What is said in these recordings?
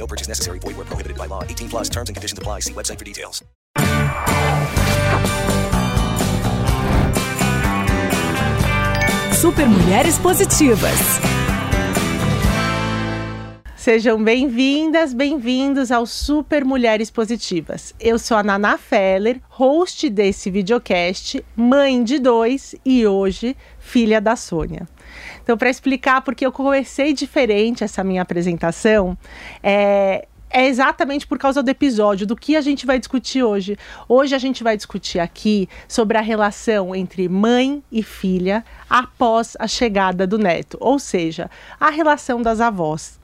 No purchase necessary. Void where prohibited by law. 18 plus terms and conditions apply. See website for details. Super Mulheres Positivas. Sejam bem-vindas, bem-vindos ao Super Mulheres Positivas. Eu sou a Naná Feller, host desse videocast, mãe de dois e hoje filha da Sônia. Então, para explicar porque eu comecei diferente essa minha apresentação, é, é exatamente por causa do episódio, do que a gente vai discutir hoje. Hoje a gente vai discutir aqui sobre a relação entre mãe e filha após a chegada do neto, ou seja, a relação das avós.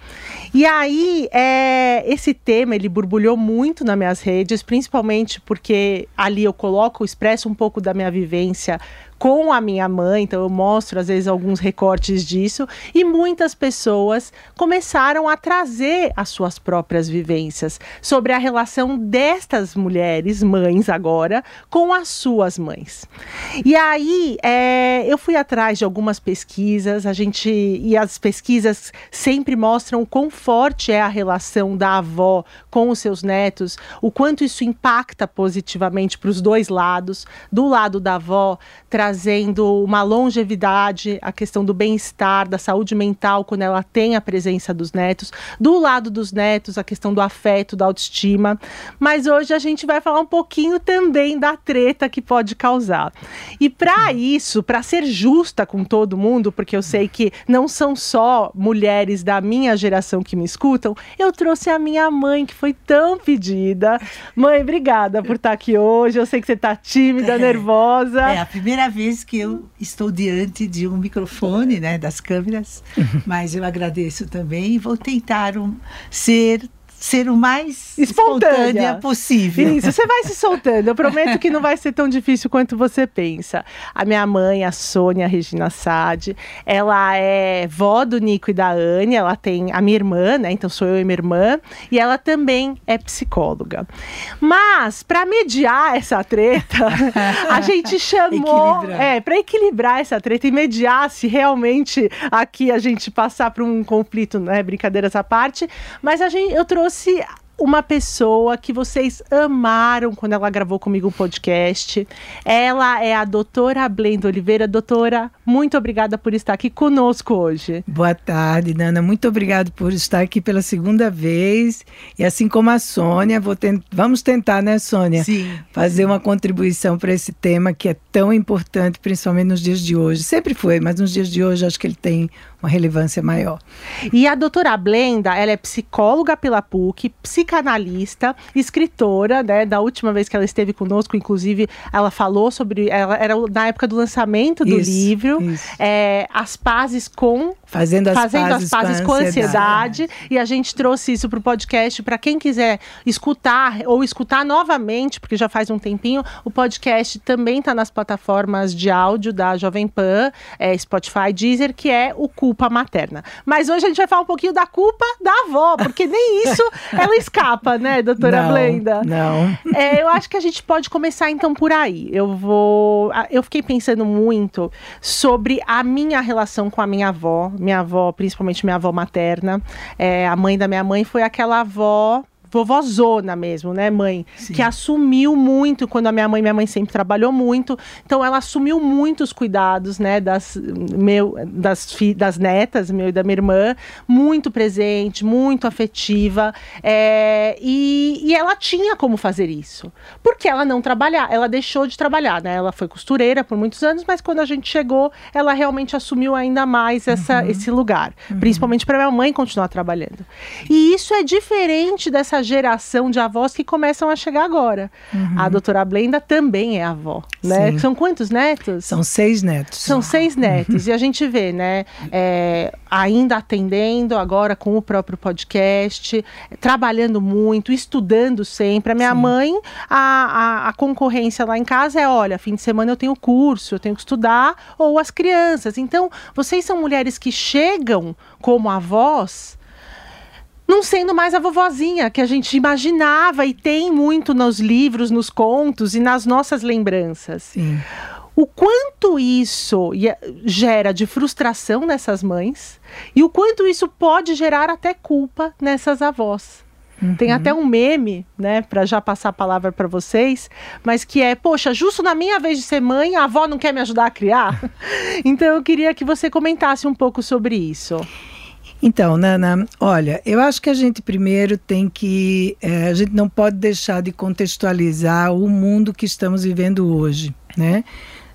E aí, é, esse tema ele borbulhou muito nas minhas redes, principalmente porque ali eu coloco, expresso um pouco da minha vivência com a minha mãe, então eu mostro às vezes alguns recortes disso, e muitas pessoas começaram a trazer as suas próprias vivências sobre a relação destas mulheres, mães agora, com as suas mães. E aí é, eu fui atrás de algumas pesquisas, a gente e as pesquisas sempre mostram o quão forte é a relação da avó com os seus netos, o quanto isso impacta positivamente para os dois lados, do lado da avó, uma longevidade, a questão do bem-estar, da saúde mental quando ela tem a presença dos netos, do lado dos netos, a questão do afeto, da autoestima. Mas hoje a gente vai falar um pouquinho também da treta que pode causar. E para isso, para ser justa com todo mundo, porque eu sei que não são só mulheres da minha geração que me escutam, eu trouxe a minha mãe que foi tão pedida. Mãe, obrigada por estar aqui hoje. Eu sei que você está tímida, É. nervosa. É a primeira vez que eu estou diante de um microfone, né, das câmeras, mas eu agradeço também e vou tentar um, ser ser o mais Espontânea. espontânea, possível. Isso, você vai se soltando. Eu prometo que não vai ser tão difícil quanto você pensa. A minha mãe, a Sônia Regina Sade, ela é vó do Nico e da Anne, ela tem a minha irmã, né? Então sou eu e minha irmã, e ela também é psicóloga. Mas, para mediar essa treta, a gente chamou. Equilibrar. É, para equilibrar essa treta e mediar se realmente aqui a gente passar por um conflito, né? Brincadeiras à parte. Mas a gente, eu trouxe uma pessoa que vocês amaram quando ela gravou comigo o podcast. Ela é a doutora Blenda Oliveira. Doutora, muito obrigada por estar aqui conosco hoje. Boa tarde, Nana. Muito obrigado por estar aqui pela segunda vez. E assim como a Sônia, tent... vamos tentar, né, Sônia? Sim. Fazer uma contribuição para esse tema que é tão importante, principalmente nos dias de hoje. Sempre foi, mas nos dias de hoje acho que ele tem uma relevância maior. E a doutora Blenda, ela é psicóloga pela PUC, psicanalista, escritora, né? Da última vez que ela esteve conosco, inclusive, ela falou sobre. Ela era na época do lançamento do Isso, livro. isso. é, as pazes com Fazendo as fazendo pazes, as pazes com a ansiedade. E a gente trouxe isso para o podcast para quem quiser escutar ou escutar novamente, porque já faz um tempinho. O podcast também está nas plataformas de áudio da Jovem Pan, é, Spotify, Deezer, que é o Culpa Materna. Mas hoje a gente vai falar um pouquinho da culpa da avó, porque nem isso ela escapa, né, doutora não, Blenda? Não. É, eu acho que a gente pode começar então por aí. Eu vou. Eu fiquei pensando muito sobre a minha relação com a minha avó, minha avó, principalmente minha avó materna. É, a mãe da minha mãe foi aquela avó vovózona mesmo, né, mãe? Sim. Que assumiu muito quando a minha mãe, minha mãe sempre trabalhou muito, então ela assumiu muitos cuidados, né, das meu, das, fi, das netas, meu e da minha irmã, muito presente, muito afetiva, é, e, e ela tinha como fazer isso, porque ela não trabalhar, ela deixou de trabalhar, né? Ela foi costureira por muitos anos, mas quando a gente chegou, ela realmente assumiu ainda mais essa, esse lugar, principalmente para minha mãe continuar trabalhando. E isso é diferente dessa geração de avós que começam a chegar agora. A doutora Blenda também é avó, né? Sim. São quantos netos? São seis netos. São seis netos. E a gente vê, né? é, ainda atendendo agora com o próprio podcast, trabalhando muito, estudando sempre. A minha mãe, a, a, a concorrência lá em casa é: olha, fim de semana eu tenho curso, eu tenho que estudar, ou as crianças. Então, vocês são mulheres que chegam como avós não sendo mais a vovozinha que a gente imaginava e tem muito nos livros, nos contos e nas nossas lembranças. Sim. O quanto isso ia- gera de frustração nessas mães e o quanto isso pode gerar até culpa nessas avós. Tem até um meme, né, para já passar a palavra para vocês, mas que é, poxa, justo na minha vez de ser mãe, a avó não quer me ajudar a criar? então eu queria que você comentasse um pouco sobre isso. Então, Nana, olha, eu acho que a gente primeiro tem que. eh, a gente não pode deixar de contextualizar o mundo que estamos vivendo hoje, né?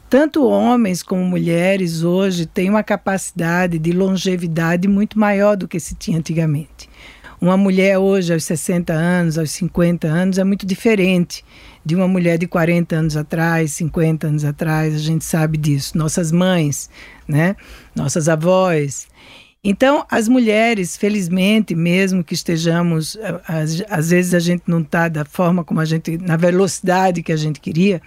Tanto homens como mulheres hoje têm uma capacidade de longevidade muito maior do que se tinha antigamente. Uma mulher hoje, aos 60 anos, aos 50 anos, é muito diferente de uma mulher de 40 anos atrás, 50 anos atrás, a gente sabe disso. Nossas mães, né? Nossas avós. Então, as mulheres, felizmente, mesmo que estejamos, a- às, às vezes a gente não está da forma como a gente, na velocidade que a gente queria,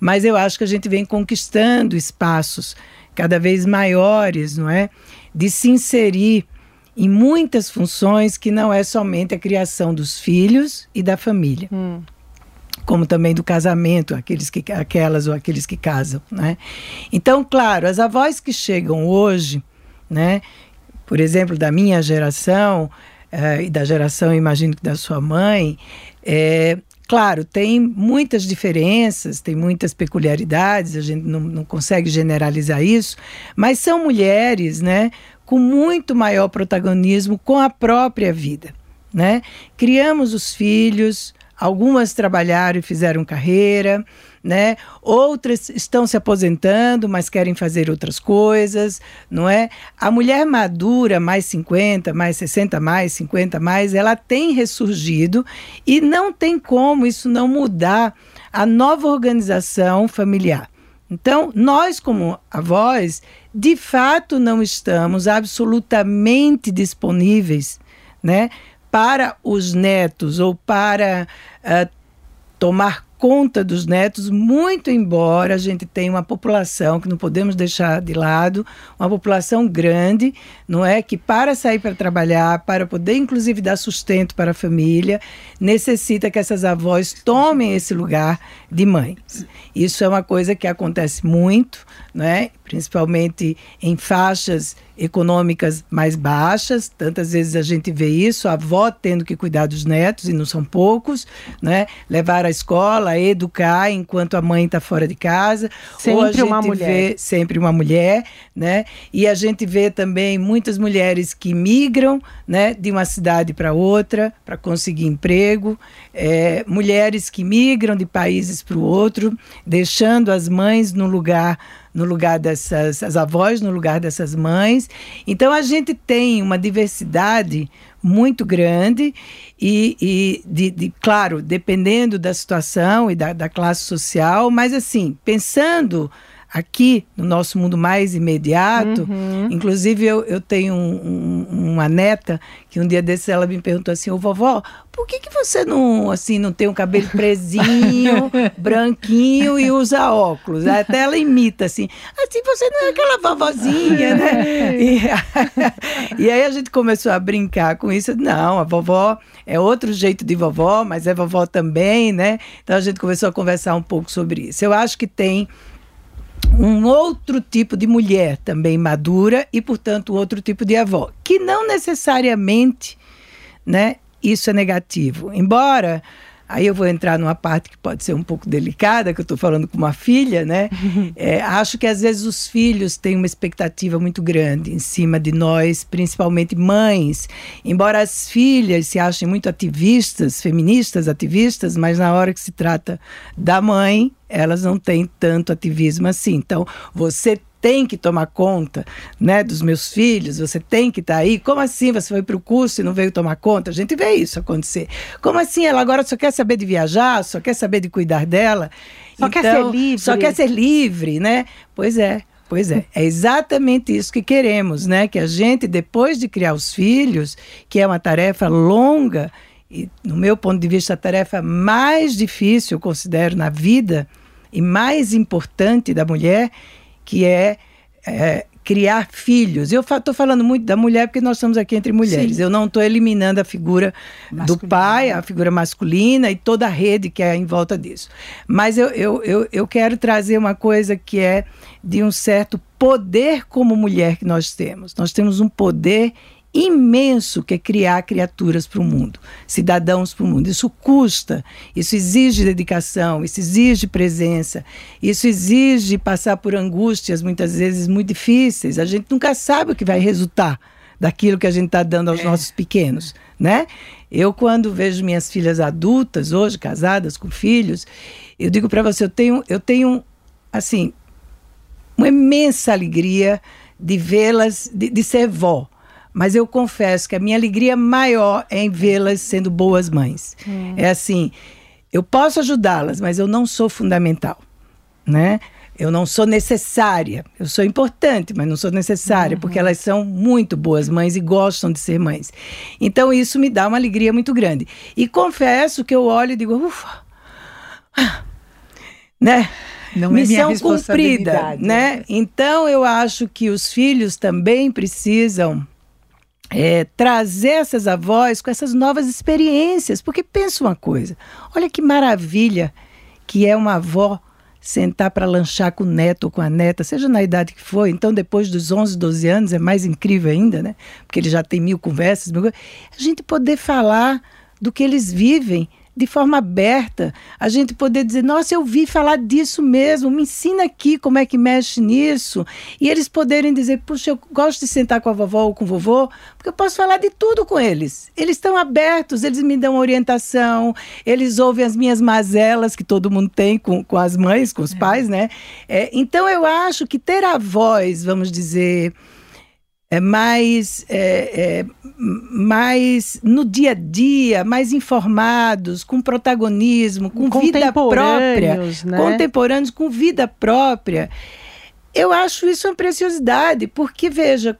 mas eu acho que a gente vem conquistando espaços cada vez maiores, não é? De se inserir em muitas funções que não é somente a criação dos filhos e da família como também do casamento, aqueles que, aquelas ou aqueles que casam, né? Então, claro, as avós que chegam hoje, né? Por exemplo, da minha geração eh, e da geração, imagino que da sua mãe, é, claro, tem muitas diferenças, tem muitas peculiaridades, a gente não, não consegue generalizar isso, mas são mulheres, né? Com muito maior protagonismo com a própria vida, né? Criamos os filhos, Algumas trabalharam e fizeram carreira, né? Outras estão se aposentando, mas querem fazer outras coisas, não é? A mulher madura, mais 50, mais 60, mais 50, mais, ela tem ressurgido e não tem como isso não mudar a nova organização familiar. Então, nós, como avós, de fato não estamos absolutamente disponíveis, né? para os netos ou para uh, tomar conta dos netos, muito embora a gente tenha uma população que não podemos deixar de lado, uma população grande, não é que para sair para trabalhar, para poder inclusive dar sustento para a família, necessita que essas avós tomem esse lugar de mães. Isso é uma coisa que acontece muito, não é? Principalmente em faixas econômicas mais baixas, tantas vezes a gente vê isso, a avó tendo que cuidar dos netos, e não são poucos, né? levar à escola, educar enquanto a mãe está fora de casa. Sempre Ou a gente uma mulher. Vê sempre uma mulher, né? E a gente vê também muitas mulheres que migram né, de uma cidade para outra para conseguir emprego, é, mulheres que migram de países para o outro, deixando as mães no lugar no lugar dessas as avós no lugar dessas mães. Então a gente tem uma diversidade muito grande e, e de, de, claro, dependendo da situação e da, da classe social, mas assim, pensando aqui no nosso mundo mais imediato, Uhum. inclusive eu, eu tenho um- um- uma neta que um dia desses ela me perguntou assim, ô vovó, por que, que você não assim não tem um cabelo presinho, branquinho e usa óculos? Até ela imita assim, assim você não é aquela vovozinha, né? E, e aí a gente começou a brincar com isso. Não, a vovó é outro jeito de vovó, mas é vovó também, né? Então a gente começou a conversar um pouco sobre isso. Eu acho que tem um outro tipo de mulher também madura e, portanto, outro tipo de avó, que não necessariamente, né, isso é negativo. Embora Aí eu vou entrar numa parte que pode ser um pouco delicada, que eu estou falando com uma filha, né? É, acho que às vezes os filhos têm uma expectativa muito grande em cima de nós, principalmente mães. Embora as filhas se achem muito ativistas, feministas ativistas, mas na hora que se trata da mãe, elas não têm tanto ativismo assim. Então, você tem que tomar conta né, dos meus filhos, você tem que estar tá aí. Como assim você foi para o curso e não veio tomar conta? A gente vê isso acontecer. Como assim ela agora só quer saber de viajar, só quer saber de cuidar dela? Só então, quer ser livre. Só quer ser livre, né? Pois é. Pois é, é exatamente isso que queremos, né? Que a gente, depois de criar os filhos, que é uma tarefa longa, e no meu ponto de vista, a tarefa mais difícil, eu considero, na vida, e mais importante da mulher, que é, é criar filhos. Eu estou falando muito da mulher porque nós estamos aqui entre mulheres. Sim. Eu não estou eliminando a figura masculina. do pai, a figura masculina e toda a rede que é em volta disso. Mas eu, eu, eu, eu quero trazer uma coisa que é de um certo poder como mulher que nós temos. Nós temos um poder imenso que é criar criaturas para o mundo, cidadãos para o mundo. Isso custa, isso exige dedicação, isso exige presença, isso exige passar por angústias muitas vezes muito difíceis. A gente nunca sabe o que vai resultar daquilo que a gente está dando aos é. nossos pequenos, né? Eu quando vejo minhas filhas adultas hoje casadas com filhos, eu digo para você, eu tenho, eu tenho assim uma imensa alegria de vê-las, de, de ser vó mas eu confesso que a minha alegria maior é em vê-las sendo boas mães. Hum. É assim, eu posso ajudá-las, mas eu não sou fundamental, né? Eu não sou necessária. Eu sou importante, mas não sou necessária, uhum. porque elas são muito boas mães e gostam de ser mães. Então isso me dá uma alegria muito grande. E confesso que eu olho e digo, ufa, né? Não é Missão é cumprida, né? Então eu acho que os filhos também precisam é, trazer essas avós com essas novas experiências. Porque pensa uma coisa: olha que maravilha que é uma avó sentar para lanchar com o neto ou com a neta, seja na idade que for. Então, depois dos 11, 12 anos, é mais incrível ainda, né? Porque ele já tem mil conversas. Mil... A gente poder falar do que eles vivem de forma aberta, a gente poder dizer, nossa, eu vi falar disso mesmo, me ensina aqui como é que mexe nisso. E eles poderem dizer, puxa, eu gosto de sentar com a vovó ou com o vovô, porque eu posso falar de tudo com eles. Eles estão abertos, eles me dão orientação, eles ouvem as minhas mazelas que todo mundo tem com, com as mães, com os é. pais, né? É, então eu acho que ter a voz, vamos dizer, é mais, é, é, mais no dia a dia, mais informados, com protagonismo, com vida própria, né? contemporâneos com vida própria. Eu acho isso uma preciosidade, porque veja,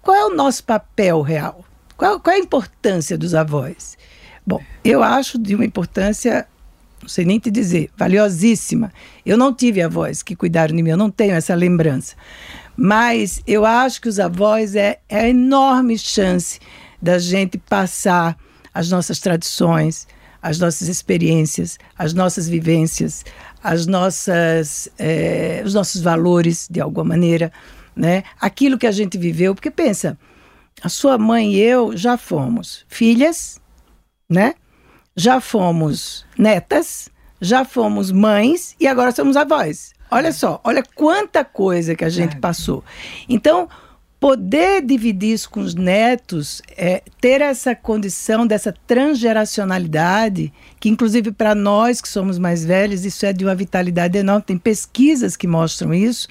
qual é o nosso papel real? Qual, qual é a importância dos avós? Bom, eu acho de uma importância não sei nem te dizer, valiosíssima. Eu não tive avós que cuidaram de mim, eu não tenho essa lembrança. Mas eu acho que os avós é, é a enorme chance da gente passar as nossas tradições, as nossas experiências, as nossas vivências, as nossas, é, os nossos valores, de alguma maneira, né? Aquilo que a gente viveu, porque pensa, a sua mãe e eu já fomos filhas, né? Já fomos netas, já fomos mães e agora somos avós. Olha só, olha quanta coisa que a gente passou. Então, poder dividir isso com os netos, é, ter essa condição dessa transgeracionalidade, que inclusive para nós que somos mais velhos, isso é de uma vitalidade enorme. Tem pesquisas que mostram isso.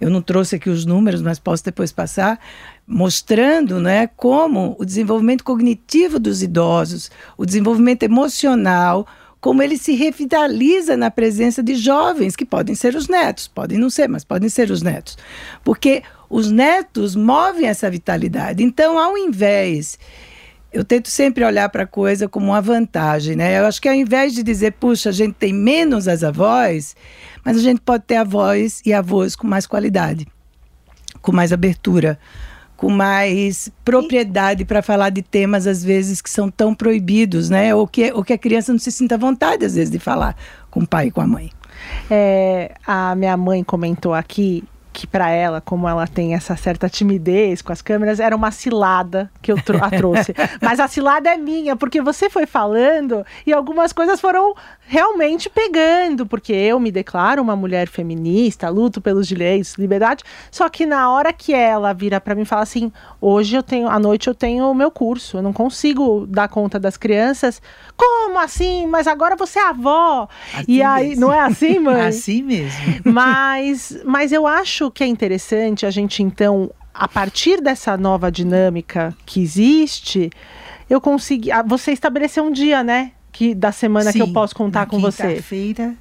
Eu não trouxe aqui os números, mas posso depois passar, mostrando né, como o desenvolvimento cognitivo dos idosos, o desenvolvimento emocional, como ele se revitaliza na presença de jovens, que podem ser os netos, podem não ser, mas podem ser os netos. Porque os netos movem essa vitalidade. Então, ao invés. Eu tento sempre olhar para a coisa como uma vantagem, né? Eu acho que ao invés de dizer, puxa, a gente tem menos as avós, mas a gente pode ter avós e avós com mais qualidade, com mais abertura, com mais propriedade para falar de temas às vezes que são tão proibidos, né? Ou que, ou que a criança não se sinta vontade às vezes de falar com o pai e com a mãe. É, a minha mãe comentou aqui que para ela, como ela tem essa certa timidez com as câmeras, era uma cilada que eu a trouxe. Mas a cilada é minha, porque você foi falando e algumas coisas foram realmente pegando, porque eu me declaro uma mulher feminista, luto pelos direitos, liberdade, só que na hora que ela vira para mim e fala assim: "Hoje eu tenho, à noite eu tenho o meu curso, eu não consigo dar conta das crianças". Como assim? Mas agora você é avó. Assim e aí, mesmo. não é assim, mãe? assim mesmo. Mas mas eu acho que é interessante a gente então a partir dessa nova dinâmica que existe, eu consegui. Você estabeleceu um dia, né? que da semana Sim, que eu posso contar com você? Quinta-feira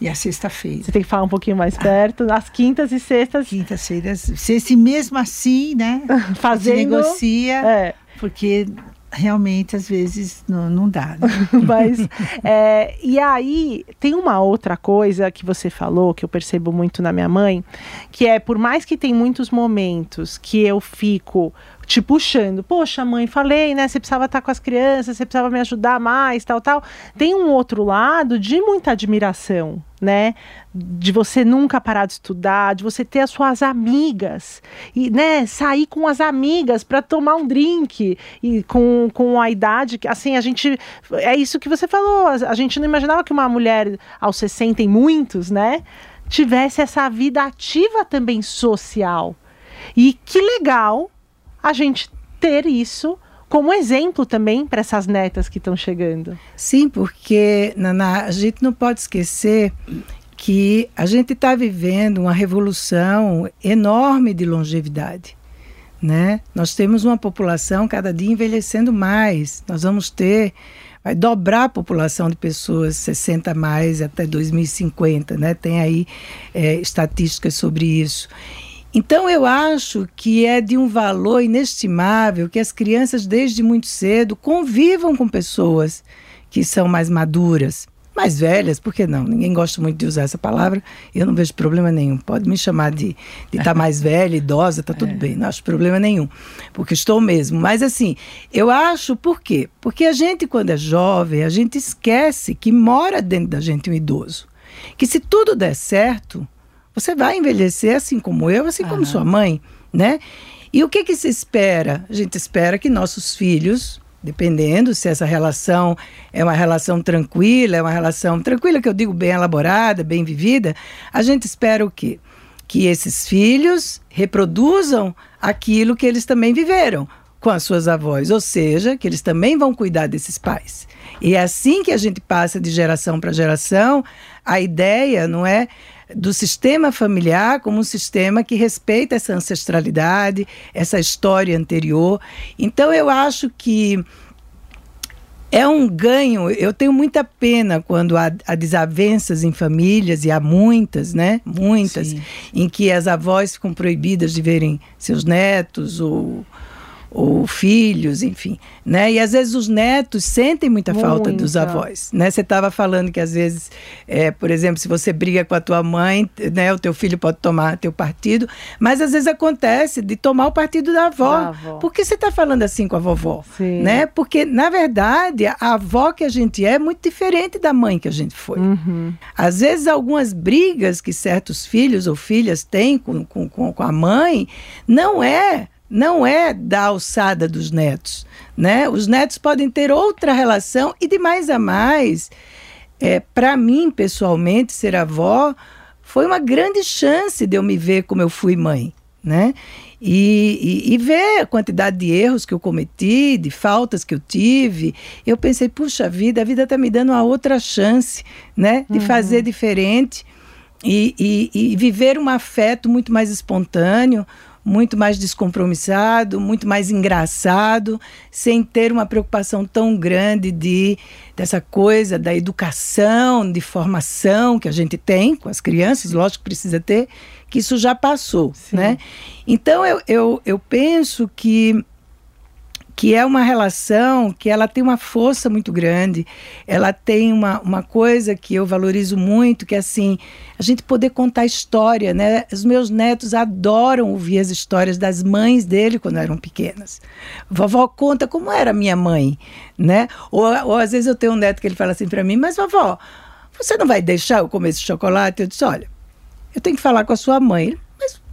e a sexta-feira. Você tem que falar um pouquinho mais perto. Nas quintas e sextas. Quintas-feiras. Se, se mesmo assim, né? Fazendo. negocia. É. Porque realmente às vezes não, não dá. Né? Mas é, e aí tem uma outra coisa que você falou que eu percebo muito na minha mãe, que é por mais que tem muitos momentos que eu fico te puxando. Poxa, mãe, falei, né? Você precisava estar com as crianças, você precisava me ajudar mais, tal, tal. Tem um outro lado de muita admiração, né? De você nunca parar de estudar, de você ter as suas amigas e, né, sair com as amigas para tomar um drink e com, com a idade que, assim, a gente é isso que você falou, a, gente não imaginava que uma mulher aos 60 e muitos, né, tivesse essa vida ativa também social. E que legal a gente ter isso como exemplo também para essas netas que estão chegando. Sim, porque Naná, a gente não pode esquecer que a gente está vivendo uma revolução enorme de longevidade. Né? Nós temos uma população cada dia envelhecendo mais. Nós vamos ter, vai dobrar a população de pessoas 60 mais até 2050, né? Tem aí é, estatísticas sobre isso. Então eu acho que é de um valor inestimável que as crianças desde muito cedo convivam com pessoas que são mais maduras, mais velhas, por que não? Ninguém gosta muito de usar essa palavra, eu não vejo problema nenhum. Pode me chamar de estar tá mais velha, idosa, tá tudo é. bem, não acho problema nenhum, porque estou mesmo. Mas assim, eu acho por quê? Porque a gente, quando é jovem, a gente esquece que mora dentro da gente um idoso. Que se tudo der certo, você vai envelhecer assim como eu, assim como sua mãe, né? E o que que se espera? A gente espera que nossos filhos, dependendo se essa relação é uma relação tranquila, é uma relação tranquila que eu digo bem elaborada, bem vivida, a gente espera o quê? Que esses filhos reproduzam aquilo que eles também viveram com as suas avós, ou seja, que eles também vão cuidar desses pais. E é assim que a gente passa de geração para geração. A ideia não é do sistema familiar como um sistema que respeita essa ancestralidade, essa história anterior. Então eu acho que é um ganho. Eu tenho muita pena quando há, há, desavenças em famílias, e há muitas, né? Muitas, Sim. em que as avós ficam proibidas de verem seus netos ou ou filhos, enfim, né? E às vezes os netos sentem muita, muita. falta dos avós, né? Você estava falando que às vezes, é, por exemplo, se você briga com a tua mãe, né, o teu filho pode tomar teu partido, mas às vezes acontece de tomar o partido da avó. Da avó. Por que você está falando assim com a vovó, Sim. né? Porque na verdade a avó que a gente é é muito diferente da mãe que a gente foi. Uhum. Às vezes algumas brigas que certos filhos ou filhas têm com, com, com a mãe não é não é da alçada dos netos, né? Os netos podem ter outra relação e de mais a mais, é, para mim pessoalmente ser avó foi uma grande chance de eu me ver como eu fui mãe, né? E, e, e, ver a quantidade de erros que eu cometi, de faltas que eu tive, eu pensei, puxa vida, a vida está me dando uma outra chance, né? De uhum. fazer diferente e, e, e viver um afeto muito mais espontâneo, muito mais descompromissado, muito mais engraçado, sem ter uma preocupação tão grande de dessa coisa da educação, de formação que a gente tem com as crianças, lógico que precisa ter, que isso já passou, Sim. né? Então eu, eu, eu penso que que é uma relação que ela tem uma força muito grande, ela tem uma, uma coisa que eu valorizo muito, que é assim, a gente poder contar história, né? Os meus netos adoram ouvir as histórias das mães dele quando eram pequenas. Vovó conta como era minha mãe, né? Ou, ou às vezes eu tenho um neto que ele fala assim para mim, mas vovó, você não vai deixar eu comer esse chocolate? Eu disse, olha, eu tenho que falar com a sua mãe.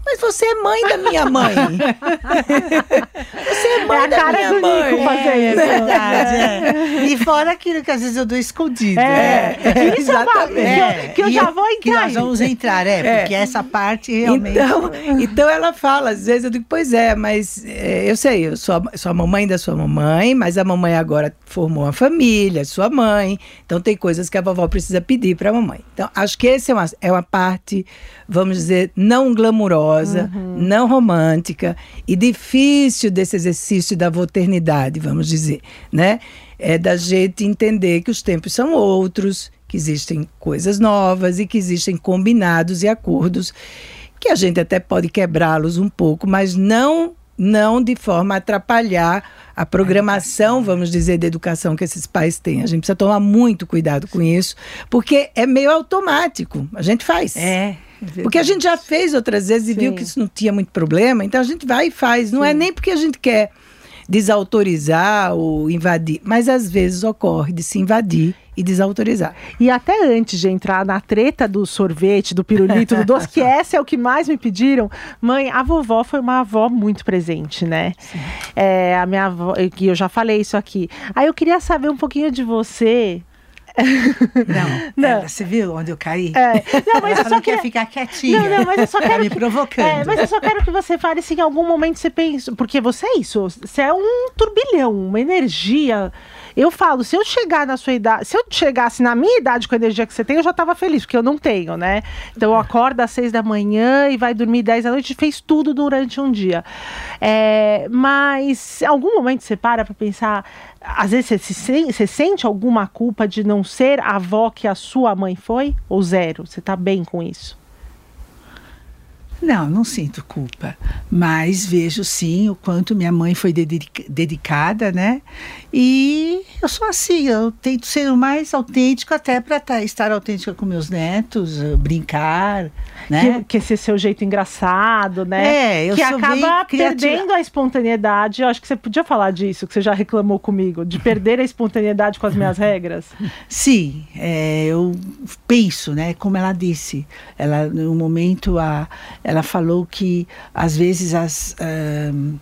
Mas você é mãe da minha mãe. você é mãe É a da cara minha do mãe. Nico fazendo. É verdade, é. E fora aquilo que às vezes eu dou escondido. É, né? isso é uma- que eu- que eu já vou entrar Que nós vamos entrar, é, É. porque essa parte realmente. Então, então ela fala, às vezes eu digo, pois é, mas é, eu sei, eu sou a, sou a mamãe da sua mamãe, mas a mamãe agora formou uma família, sua mãe, então tem coisas que a vovó precisa pedir para a mamãe. Então, acho que essa é uma, é uma parte, vamos dizer, não glamurosa, não romântica e difícil desse exercício da maternidade, vamos dizer, né? É da gente entender que os tempos são outros, que existem coisas novas e que existem combinados e acordos que a gente até pode quebrá-los um pouco, mas não não de forma a atrapalhar a programação, vamos dizer, da educação que esses pais têm. A gente precisa tomar muito cuidado com isso, porque é meio automático. A gente faz. É. Porque a gente já fez outras vezes e viu que isso não tinha muito problema, então a gente vai e faz. Não é nem porque a gente quer desautorizar ou invadir, mas às vezes ocorre de se invadir e desautorizar. E até antes de entrar na treta do sorvete, do pirulito, do doce, que essa é o que mais me pediram, mãe, a vovó foi uma avó muito presente, né? É, a minha avó, que eu já falei isso aqui. Aí eu queria saber um pouquinho de você. Não, Não. ela, você viu onde eu caí? É, não, mas eu só que ia queria. ficar quietinha. Não, não, mas eu só Tá quero. me que- provocando. É, mas eu só quero que você fale se em algum momento você pensa. Porque você é isso. Você é um turbilhão, uma energia. Eu falo, se eu chegar na sua idade, se eu chegasse na minha idade com a energia que você tem, eu já tava feliz, porque eu não tenho, né? Então eu acordo às seis da manhã e vai dormir dez da noite fez tudo durante um dia. É, mas em algum momento você para pra pensar, às vezes você, se você sente alguma culpa de não ser a avó que a sua mãe foi? Ou zero? Você tá bem com isso? Não, não sinto culpa, mas vejo sim o quanto minha mãe foi dedica- dedicada, né? E eu sou assim, eu tento ser o mais autêntico até para estar autêntica com meus netos, eh, brincar, né? Que, que esse seu jeito engraçado, né? É, eu que sou acaba perdendo a espontaneidade. Eu acho que você podia falar disso, que você já reclamou comigo, de perder a espontaneidade com as minhas regras. Sim, é, eu penso, né? Como ela disse, ela no momento a, ela falou que às vezes as ahn,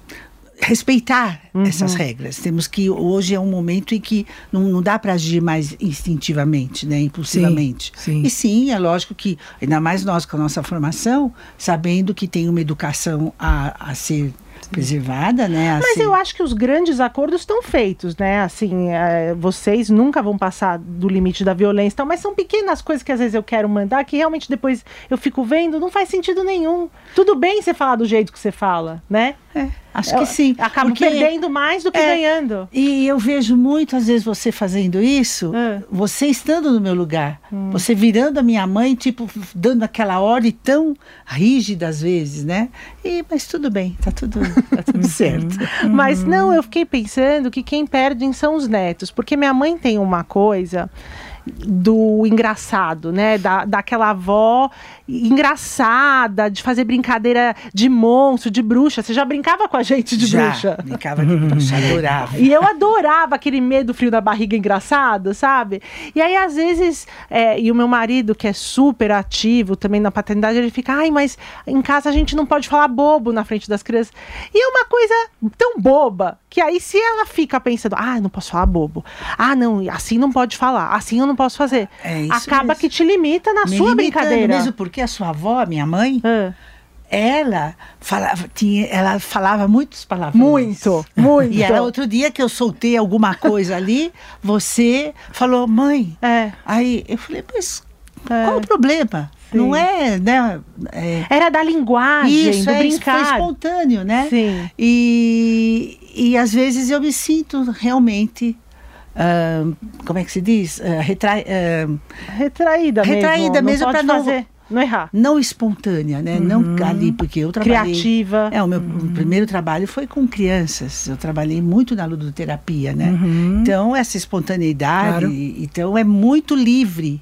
respeitar essas regras. Temos que hoje é um momento em que não, não dá para agir mais instintivamente, né? Impulsivamente. sim. E sim, é lógico que ainda mais nós com a nossa formação, sabendo que tem uma educação a, a ser preservada, né? a Mas eu acho que os grandes acordos estão feitos, né? Assim, é, vocês nunca vão passar do limite da violência, e tal, mas são pequenas coisas que às vezes eu quero mandar que realmente depois eu fico vendo, não faz sentido nenhum. Tudo bem você falar do jeito que você fala, né? É, acho que sim. Acaba porque- perdendo mais do que É. ganhando. E eu vejo muito, às vezes, você fazendo isso, Ah. você estando no meu lugar, Hum. você virando a minha mãe, tipo, dando aquela ordem tão rígida às vezes, né? E, mas tudo bem, tá tudo, tá tudo certo. Mas não, eu fiquei pensando que quem perdem são os netos, porque minha mãe tem uma coisa do engraçado, né? Da, daquela avó engraçada, de fazer brincadeira de monstro, de bruxa. Você já brincava com a gente de Já, bruxa? brincava de bruxa, adorava. E eu adorava aquele medo frio da barriga engraçado, sabe? E aí, às vezes, é, e o meu marido, que é super ativo também na paternidade, ele fica, ai, mas em casa a gente não pode falar bobo na frente das crianças. E é uma coisa tão boba que aí, se ela fica pensando, ah, não posso falar bobo, ah, não, assim não pode falar, assim eu não posso fazer, É isso acaba mesmo. que te limita na Me sua brincadeira. Mesmo porque a sua avó, minha mãe, Ah, ela falava, tinha, ela falava muitos palavrões. muito, muito. E era outro dia que eu soltei alguma coisa ali, você falou, mãe. É. Aí eu falei, mas É. qual o problema? Sim. Não é, né? é- Era da linguagem, isso, do é, isso foi brincar. espontâneo, né? Sim. E, e às vezes eu me sinto realmente. Ah, como é que se diz? Ah, retrai- ah, Retraída mesmo. Retraída não mesmo pode pra não- fazer, não errar. não espontânea, né? Não ali, porque eu trabalhei. Criativa. É, o meu primeiro trabalho foi com crianças. Eu trabalhei muito na ludoterapia, né? Então, essa espontaneidade, Claro. então é muito livre.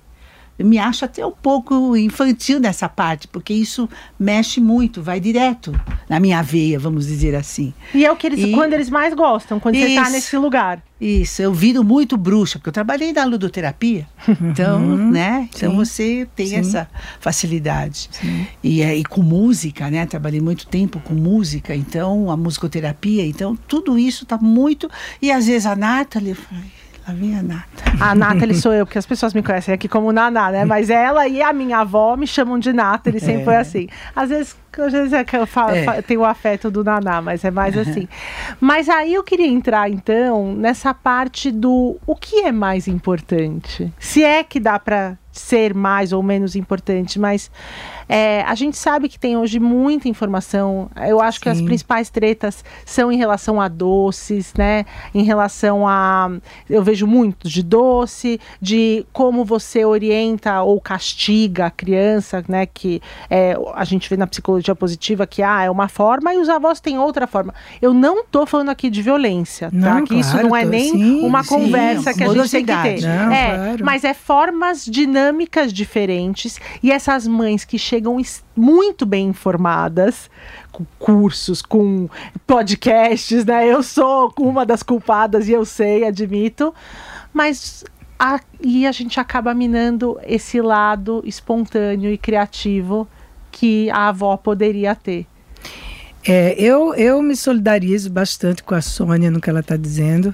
Eu me acho até um pouco infantil nessa parte, porque isso mexe muito, vai direto na minha veia, vamos dizer assim. E é o que eles, E- quando eles mais gostam, quando você tá Isso. nesse lugar. Isso, eu viro muito bruxa, porque eu trabalhei na ludoterapia. Então, né? Então Sim. você tem Sim. essa facilidade. E, é, e com música, né? Trabalhei muito tempo com música, então a musicoterapia, então tudo isso tá muito. E às vezes a Nathalie, "Ai, lá vem a Nathalie. A Nathalie sou eu, porque as pessoas me conhecem aqui como Naná, né? Mas ela e a minha avó me chamam de Nathalie, sempre foi assim. Às vezes, às vezes é que eu falo, É. tenho o afeto do Naná, mas é mais assim. Mas aí eu queria entrar, então, nessa parte do o que é mais importante. Se é que dá para ser mais ou menos importante, mas é, a gente sabe que tem hoje muita informação. Eu acho que as Sim. principais tretas são em relação a doces, né? Em relação a. Eu vejo muito de doce, de como você orienta ou castiga a criança, né? Que é, a gente vê na psicologia positiva que ah, é uma forma e os avós têm outra forma. Eu não tô falando aqui de violência, tá? Não, Que isso claro, não é nem sim, uma sim, conversa que a gente tem que ter. Não, é, claro. mas é formas dinâmicas diferentes e essas mães que chegam es- muito bem informadas, com cursos, com podcasts, né? Eu sou uma das culpadas e eu sei, admito, mas a, e a gente acaba minando esse lado espontâneo e criativo que a avó poderia ter. É, eu, eu me solidarizo bastante com a Sônia no que ela está dizendo,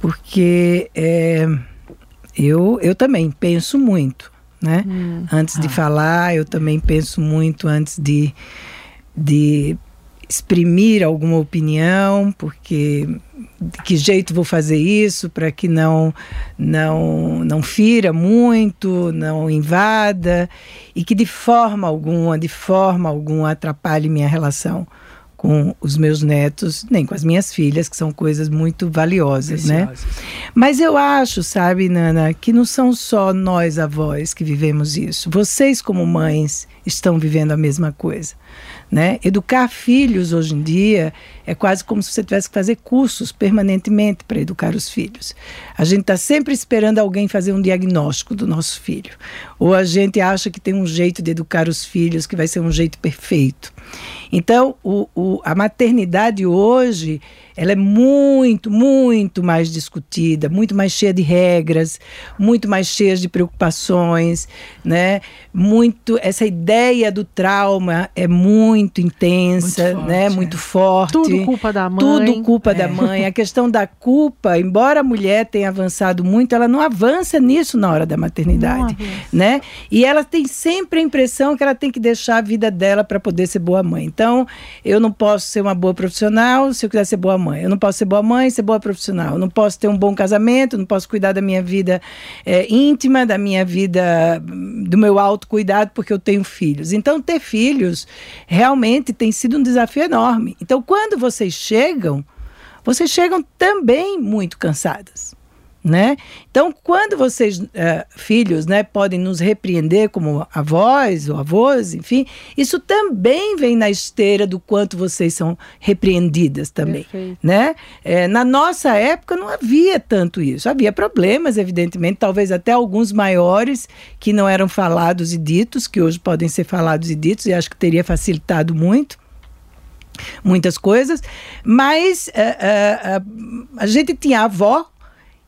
porque é, eu, eu também penso muito, né? Antes de falar, eu também penso muito antes de, de exprimir alguma opinião, porque de que jeito vou fazer isso para que não não não fira muito, não invada e que de forma alguma, de forma alguma atrapalhe minha relação com os meus netos, nem com as minhas filhas, que são coisas muito valiosas, né? Mas eu acho, sabe, Nana, que não são só nós avós que vivemos isso. Vocês, como mães, estão vivendo a mesma coisa. Né? Educar filhos hoje em dia é quase como se você tivesse que fazer cursos permanentemente para educar os filhos. A gente está sempre esperando alguém fazer um diagnóstico do nosso filho. Ou a gente acha que tem um jeito de educar os filhos que vai ser um jeito perfeito. Então, o, o, a maternidade hoje ela é muito, muito mais discutida, muito mais cheia de regras, muito mais cheia de preocupações, né? Muito essa ideia do trauma é muito intensa, Muito forte, né? é. Muito forte. Tudo culpa da mãe. Tudo culpa É. da mãe. A questão da culpa, embora a mulher tenha avançado muito, ela não avança nisso na hora da maternidade, né? E ela tem sempre a impressão que ela tem que deixar a vida dela para poder ser boa mãe. Então, eu não posso ser uma boa profissional se eu quiser ser boa mãe. Eu não posso ser boa mãe, ser boa profissional. Eu não posso ter um bom casamento, não posso cuidar da minha vida eh, íntima, da minha vida, do meu autocuidado, porque eu tenho filhos. Então, ter filhos realmente tem sido um desafio enorme. Então, quando vocês chegam, vocês chegam também muito cansadas. Né? Então, quando vocês, eh, filhos, né, podem nos repreender como avós ou avós, enfim, isso também vem na esteira do quanto vocês são repreendidas também. Perfeito. Né? Eh, na nossa época não havia tanto isso. Havia problemas, evidentemente, talvez até alguns maiores que não eram falados e ditos, que hoje podem ser falados e ditos, e acho que teria facilitado muito muitas coisas, mas eh, eh, a gente tinha a avó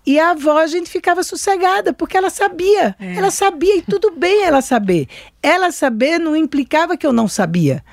e a avó a gente ficava sossegada, porque ela sabia. Ela sabia e tudo bem ela saber. Ela saber não implicava que eu não sabia.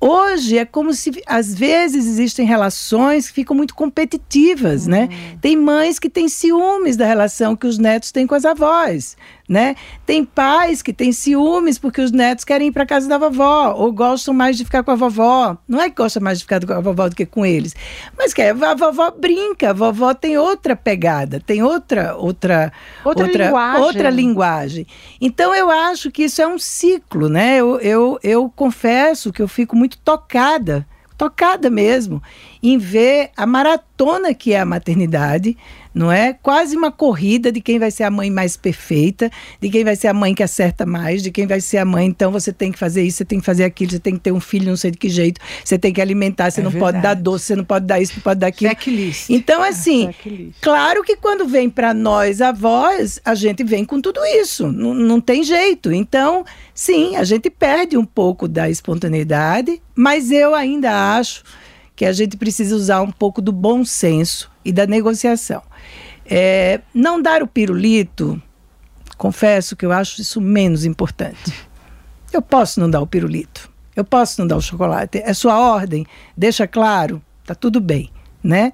Hoje é como se, às vezes, existem relações que ficam muito competitivas, né? Tem mães que têm ciúmes da relação que os netos têm com as avós, né? Tem pais que têm ciúmes porque os netos querem ir para casa da vovó ou gostam mais de ficar com a vovó. Não é que gosta mais de ficar com a vovó do que com eles, mas que a vovó brinca, a vovó tem outra pegada, tem outra outra Outra linguagem. outra linguagem. Então eu acho que isso é um ciclo, né? Eu, eu, eu confesso que eu fico muito tocada, tocada mesmo, em ver a maratona que é a maternidade, não é? Quase uma corrida de quem vai ser a mãe mais perfeita, de quem vai ser a mãe que acerta mais, de quem vai ser a mãe, então você tem que fazer isso, você tem que fazer aquilo, você tem que ter um filho, não sei de que jeito, você tem que alimentar, você É não verdade. pode dar doce, você não pode dar isso, não pode dar aquilo. Checklist. Então, assim, Checklist. claro que quando vem para nós avós, a gente vem com tudo isso, não, não tem jeito. Então, sim, a gente perde um pouco da espontaneidade, mas eu ainda acho que a gente precisa usar um pouco do bom senso e da negociação. É, não dar o pirulito, confesso que eu acho isso menos importante. Eu posso não dar o pirulito, eu posso não dar o chocolate, é sua ordem, deixa claro, tá tudo bem, né?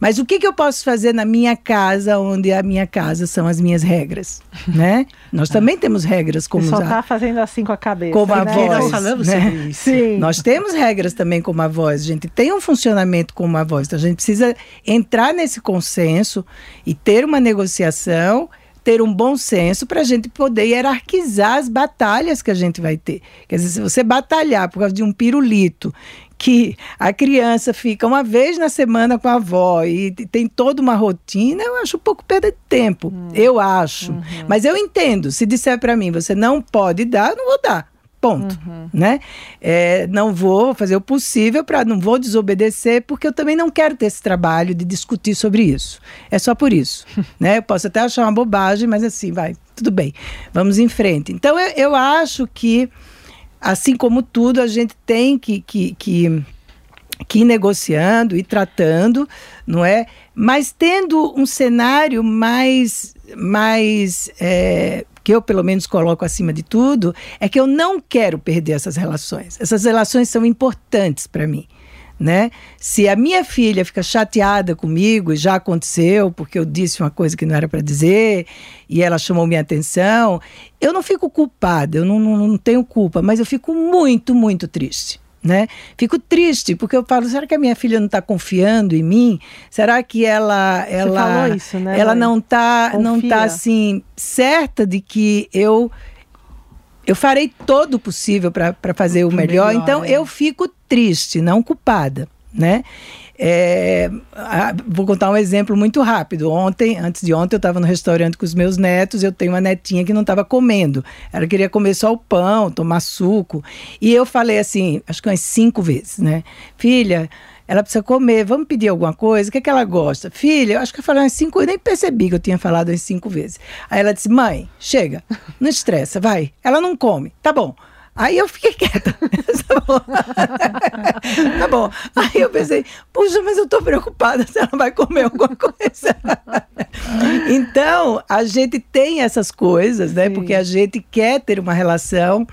Mas o que, que eu posso fazer na minha casa, onde a minha casa são as minhas regras, né? Nós também temos regras como Você só usar. tá fazendo assim com a cabeça. Como a né? voz, Nós falamos né? sobre isso. Sim. Nós temos regras também como a voz, a gente tem um funcionamento como a voz, então a gente precisa entrar nesse consenso e ter uma negociação, ter um bom senso para a gente poder hierarquizar as batalhas que a gente vai ter. Quer dizer, se você batalhar por causa de um pirulito que a criança fica uma vez na semana com a avó e tem toda uma rotina, eu acho um pouco perda de tempo. Eu acho. Mas eu entendo. Se disser para mim, você não pode dar, eu não vou dar. Ponto. Né? É, não vou fazer o possível para. Não vou desobedecer, porque eu também não quero ter esse trabalho de discutir sobre isso. É só por isso. né? Eu posso até achar uma bobagem, mas assim, vai, tudo bem. Vamos em frente. Então, eu, eu acho que, assim como tudo, a gente tem que, que, que que ir negociando e tratando, não é? Mas tendo um cenário mais, mais é, que eu pelo menos coloco acima de tudo, é que eu não quero perder essas relações. Essas relações são importantes para mim. Né? Se a minha filha fica chateada comigo, e já aconteceu, porque eu disse uma coisa que não era para dizer, e ela chamou minha atenção, eu não fico culpada, eu não, não, não tenho culpa, mas eu fico muito, muito triste né? Fico triste porque eu falo, será que a minha filha não está confiando em mim? Será que ela ela isso, né, ela mãe? não está não Confia. tá assim certa de que eu eu farei todo o possível para fazer o melhor. melhor, então é. eu fico triste, não culpada, né? É, vou contar um exemplo muito rápido. Ontem, antes de ontem, eu estava no restaurante com os meus netos. Eu tenho uma netinha que não estava comendo. Ela queria comer só o pão, tomar suco. E eu falei assim, acho que umas cinco vezes, né? Filha, ela precisa comer, vamos pedir alguma coisa? O que, é que ela gosta? Filha, eu acho que eu falei umas cinco, eu nem percebi que eu tinha falado umas cinco vezes. Aí ela disse: mãe, chega, não estressa, vai. Ela não come, tá bom. Aí eu fiquei quieta. tá bom. Aí eu pensei, puxa, mas eu tô preocupada se ela vai comer alguma coisa. então, a gente tem essas coisas, né? Sim. Porque a gente quer ter uma relação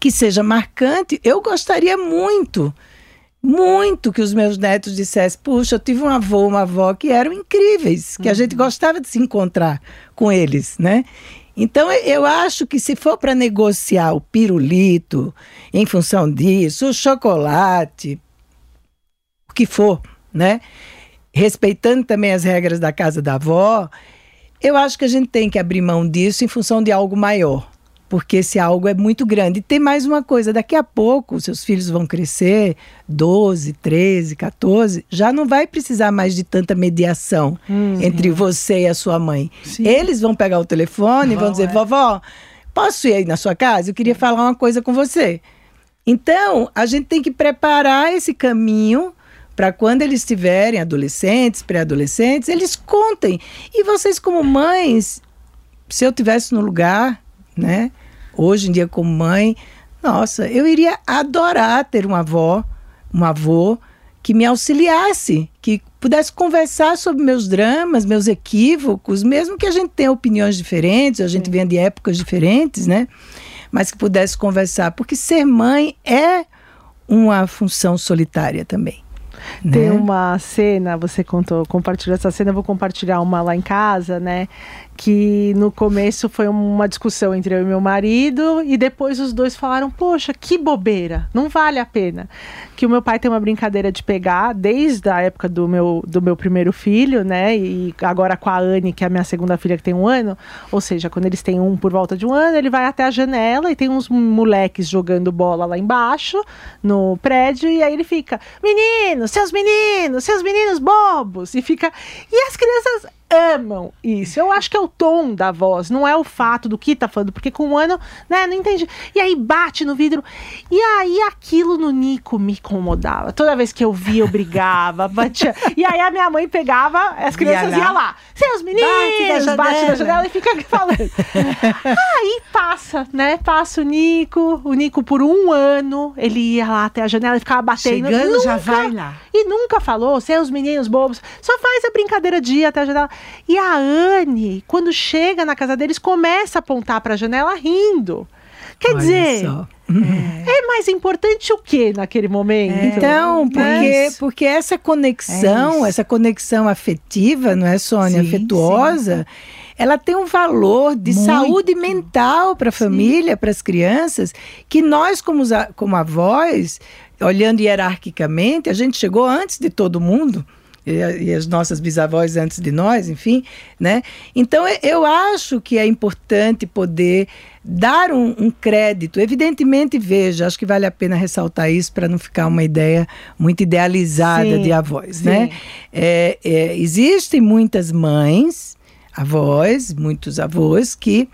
que seja marcante. Eu gostaria muito, muito que os meus netos dissessem: puxa, eu tive um avô, uma avó que eram incríveis, que a gente gostava de se encontrar com eles, né? Então, eu acho que se for para negociar o pirulito em função disso, o chocolate, o que for, né? Respeitando também as regras da casa da avó, eu acho que a gente tem que abrir mão disso em função de algo maior. Porque esse algo é muito grande. E tem mais uma coisa: daqui a pouco, os seus filhos vão crescer, 12, 13, 14, já não vai precisar mais de tanta mediação entre você e a sua mãe. Sim. Eles vão pegar o telefone e vão Vão, dizer: é. vovó, posso ir aí na sua casa? Eu queria falar uma coisa com você. Então, a gente tem que preparar esse caminho para quando eles estiverem adolescentes, pré-adolescentes, eles contem. E vocês, como mães, se eu tivesse no lugar, né? Hoje em dia, como mãe, nossa, eu iria adorar ter uma avó, um avô que me auxiliasse, que pudesse conversar sobre meus dramas, meus equívocos, mesmo que a gente tenha opiniões diferentes, a gente venha de épocas diferentes, né? Mas que pudesse conversar, porque ser mãe é uma função solitária também. Tem né? uma cena, você contou, compartilhou essa cena, eu vou compartilhar uma lá em casa, né? que no começo foi uma discussão entre eu e meu marido e depois os dois falaram: "Poxa, que bobeira, não vale a pena". Que o meu pai tem uma brincadeira de pegar desde a época do meu do meu primeiro filho, né? E agora com a Anne, que é a minha segunda filha que tem um ano, ou seja, quando eles têm um por volta de um ano, ele vai até a janela e tem uns moleques jogando bola lá embaixo no prédio e aí ele fica: "Meninos, seus meninos, seus meninos bobos". E fica e as crianças amam isso. Eu acho que é o tom da voz, não é o fato do que tá falando, porque com um ano, né, não entendi. E aí bate no vidro. E aí aquilo no Nico me incomodava. Toda vez que eu via, eu brigava, batia. E aí a minha mãe pegava, as crianças iam lá. lá. Seus meninos, bate, bate na janela e fica falando. aí passa, né? Passa o Nico, o Nico por um ano, ele ia lá até a janela e ficava batendo. Chegando, nunca, já vai lá. E nunca falou, seus meninos bobos, só faz a brincadeira de ir até a janela. E a Anne, quando chega na casa deles, começa a apontar para a janela rindo. Quer Olha dizer, só. é mais importante o que naquele momento? Então, porque, É isso. porque essa conexão, É essa conexão afetiva, não é, Sônia? Sim, afetuosa, ela tem um valor de Muito. saúde mental para a família, para as crianças, que nós, como, como avós, olhando hierarquicamente, a gente chegou antes de todo mundo. E, as nossas bisavós antes de nós, enfim, né? Então e- eu acho que é importante poder dar um, um crédito. Evidentemente, veja, acho que vale a pena ressaltar isso para não ficar uma ideia muito idealizada Sim, de avós, sim. né? É, é, existem muitas mães, avós, muitos avós que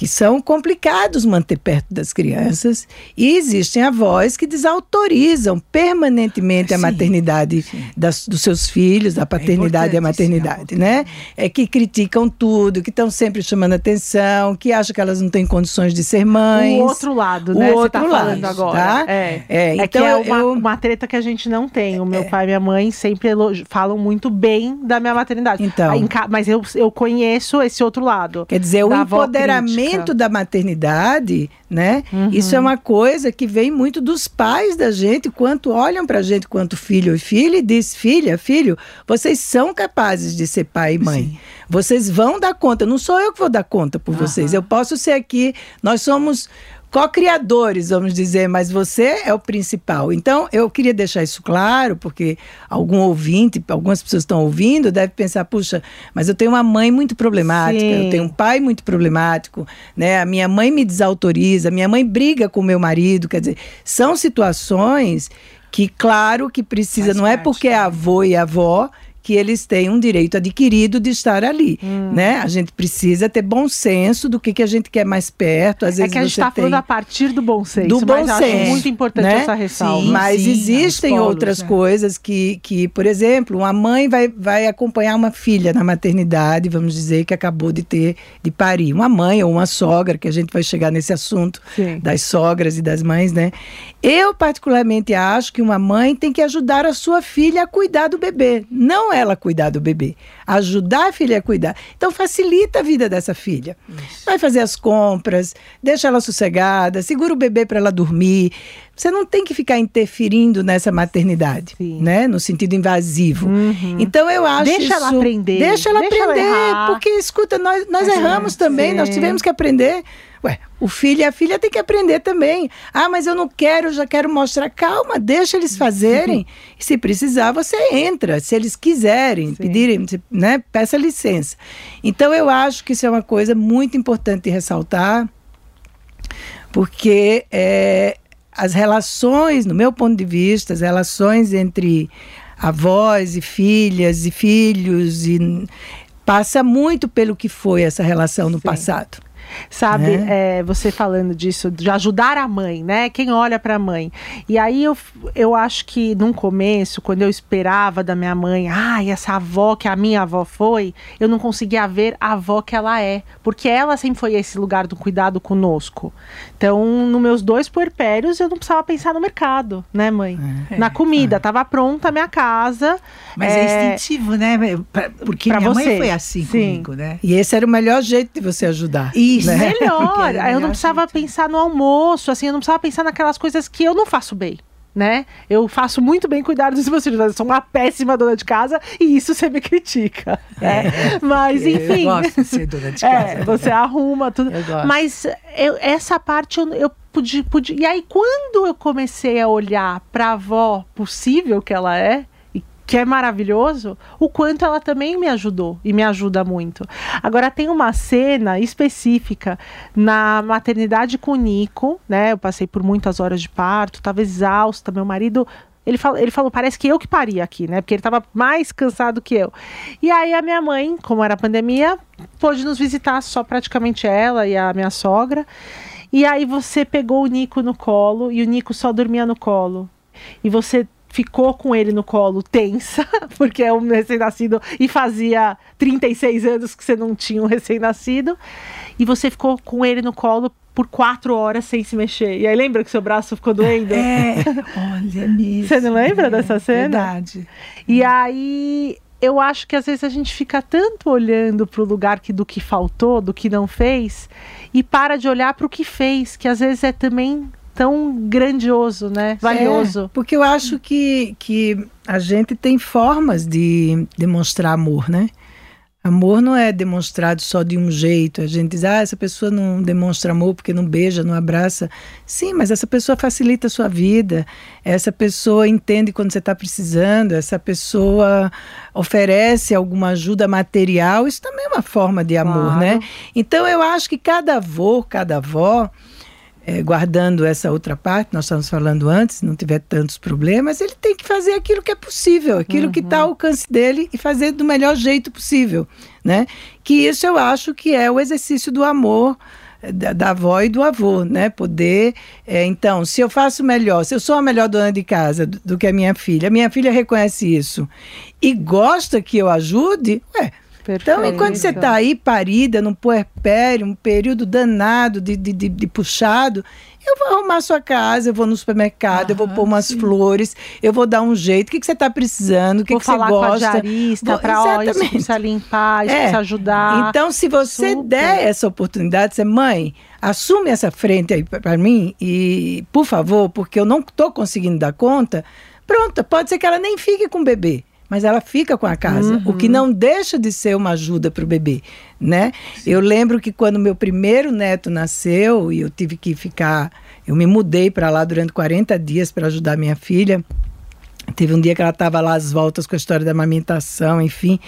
que são complicados manter perto das crianças e existem avós que desautorizam permanentemente a Sim, maternidade das- dos seus filhos, a paternidade e a sim, maternidade, é né? É que criticam tudo, que estão sempre chamando atenção, que acham que elas não têm condições de ser mães. O outro lado, né? Você outro tá falando lado, agora. tá? É. É, É então que é uma, eu- uma treta que a gente não tem. O meu pai e minha mãe sempre falam muito bem da minha maternidade. Então. Aí mas eu, eu conheço esse outro lado. Quer dizer, o empoderamento crítica. da maternidade, né? Uhum. Isso é uma coisa que vem muito dos pais da gente, quanto olham pra gente quanto filho e filha e diz: "Filha, filho, vocês são capazes de ser pai e mãe. Vocês vão dar conta. Não sou eu que vou dar conta por vocês. Eu posso ser aqui, nós somos co-criadores, vamos dizer, mas você é o principal. Então, eu queria deixar isso claro, porque algum ouvinte, algumas pessoas estão ouvindo, deve pensar, puxa, mas eu tenho uma mãe muito problemática, Sim. eu tenho um pai muito problemático, né? A minha mãe me desautoriza, a minha mãe briga com o meu marido, quer dizer, são situações que, claro, que precisa, Faz não é parte porque é avô e avó que eles têm um direito adquirido de estar ali, Hum. né? A gente precisa ter bom senso do que, que a gente quer mais perto. Às É vezes que a gente está tem... falando a partir do bom senso. Do bom acho senso, muito importante né? essa ressalva. Sim, Mas sim, existem polos, outras né? coisas que, que, por exemplo, uma mãe vai, vai acompanhar uma filha na maternidade, vamos dizer, que acabou de ter, de parir. Uma mãe ou uma sogra, que a gente vai chegar nesse assunto Sim. das sogras e das mães, né? Eu, particularmente, acho que uma mãe tem que ajudar a sua filha a cuidar do bebê, não ela cuidar do bebê. Ajudar a filha a cuidar. Então, facilita a vida dessa filha. Vai fazer as compras, deixa ela sossegada, segura o bebê para ela dormir. Você não tem que ficar interferindo nessa maternidade, Sim. né? No sentido invasivo. Então, eu acho Deixa ela isso- aprender, Deixa ela deixa ela aprender, errar. porque escuta, nós, nós erramos também, nós sim. tivemos que aprender. Ué, o filho e a filha têm que aprender também. Ah, mas eu não quero, eu já quero mostrar. Calma, deixa eles fazerem. E se precisar, você entra. Se eles quiserem, pedirem, você, né, peça licença. Então, eu acho que isso é uma coisa muito importante ressaltar, porque é, as relações, no meu ponto de vista, as relações entre avós e filhas e filhos e passa muito pelo que foi essa relação no passado. Sabe, Né? é, você falando disso, de ajudar a mãe, né? Quem olha para a mãe. E aí eu, eu acho que num começo, quando eu esperava da minha mãe, ai, essa avó que a minha avó foi, eu não conseguia ver a avó que ela é. Porque ela sempre foi esse lugar do cuidado conosco. Então, nos meus dois puerpérios, eu não precisava pensar no mercado, né, mãe? Na comida, tava pronta a minha casa. Mas é, instintivo, né? Porque pra minha você. mãe foi assim Sim. comigo, né? E esse era o melhor jeito de você ajudar. Isso. né? Melhor. Aí eu não precisava jeito. pensar no almoço, assim, eu não precisava pensar naquelas coisas que eu não faço bem. né? Eu faço muito bem cuidar dos meus filhos, mas eu sou uma péssima dona de casa e isso você me critica. Né? Mas, enfim. Eu gosto de ser dona de É, casa. você arruma tudo. Eu gosto. Mas eu- essa parte eu, eu pude, pude. E aí, quando eu comecei a olhar para a avó possível que ela é, que é maravilhoso, o quanto ela também me ajudou e me ajuda muito. Agora, tem uma cena específica na maternidade com o Nico, né? Eu passei por muitas horas de parto, estava exausta, meu marido. Ele falou, ele falou, parece que eu que paria aqui, né? Porque ele estava mais cansado que eu. E aí a minha mãe, como era pandemia, pôde nos visitar só praticamente ela e a minha sogra. E aí você pegou o Nico no colo e o Nico só dormia no colo. E você ficou com ele no colo tensa, porque é um recém-nascido e fazia 36 anos que você não tinha um recém-nascido. E você ficou com ele no colo por quatro horas sem se mexer. E aí lembra que seu braço ficou doendo? É, olha mesmo. Você não lembra é, dessa cena? Verdade. E aí eu acho que às vezes a gente fica tanto olhando para o lugar que, do que faltou, do que não fez, e para de olhar para o que fez, que às vezes é também tão grandioso, né? Valioso. É, porque eu acho que, que a gente tem formas de demonstrar amor, né? Amor não é demonstrado só de um jeito. A gente diz, ah, essa pessoa não demonstra amor porque não beija, não abraça. Sim, mas essa pessoa facilita a sua vida. Essa pessoa entende quando você está precisando. Essa pessoa oferece alguma ajuda material. Isso também é uma forma de amor, Claro. né? Então eu acho que cada avô, cada avó, eh, guardando essa outra parte, nós estávamos falando antes, não tiver tantos problemas, ele tem que fazer aquilo que é possível, aquilo que está ao alcance dele e fazer do melhor jeito possível, né? Que isso eu acho que é o exercício do amor eh, da, da avó e do avô, né? Poder, eh, então, se eu faço melhor, se eu sou a melhor dona de casa do, do que a minha filha, a minha filha reconhece isso e gosta que eu ajude, ué, então, enquanto você está aí parida num puerpério, um período danado de, de, de, de puxado, eu vou arrumar sua casa, eu vou no supermercado, eu vou pôr umas flores, eu vou dar um jeito. O que, que você está precisando? O que, Vou que você falar com a gosta? diarista Vou- para ó, isso precisa limpar, isso É. precisa ajudar. Então, se você Super. der essa oportunidade, você, mãe, assume essa frente aí para mim e, por favor, porque eu não estou conseguindo dar conta, pronto, pode ser que ela nem fique com o bebê. Mas ela fica com a casa, o que não deixa de ser uma ajuda para o bebê, né? Eu lembro que quando meu primeiro neto nasceu e eu tive que ficar, eu me mudei para lá durante 40 dias para ajudar minha filha. Teve um dia que ela estava lá às voltas com a história da amamentação, enfim,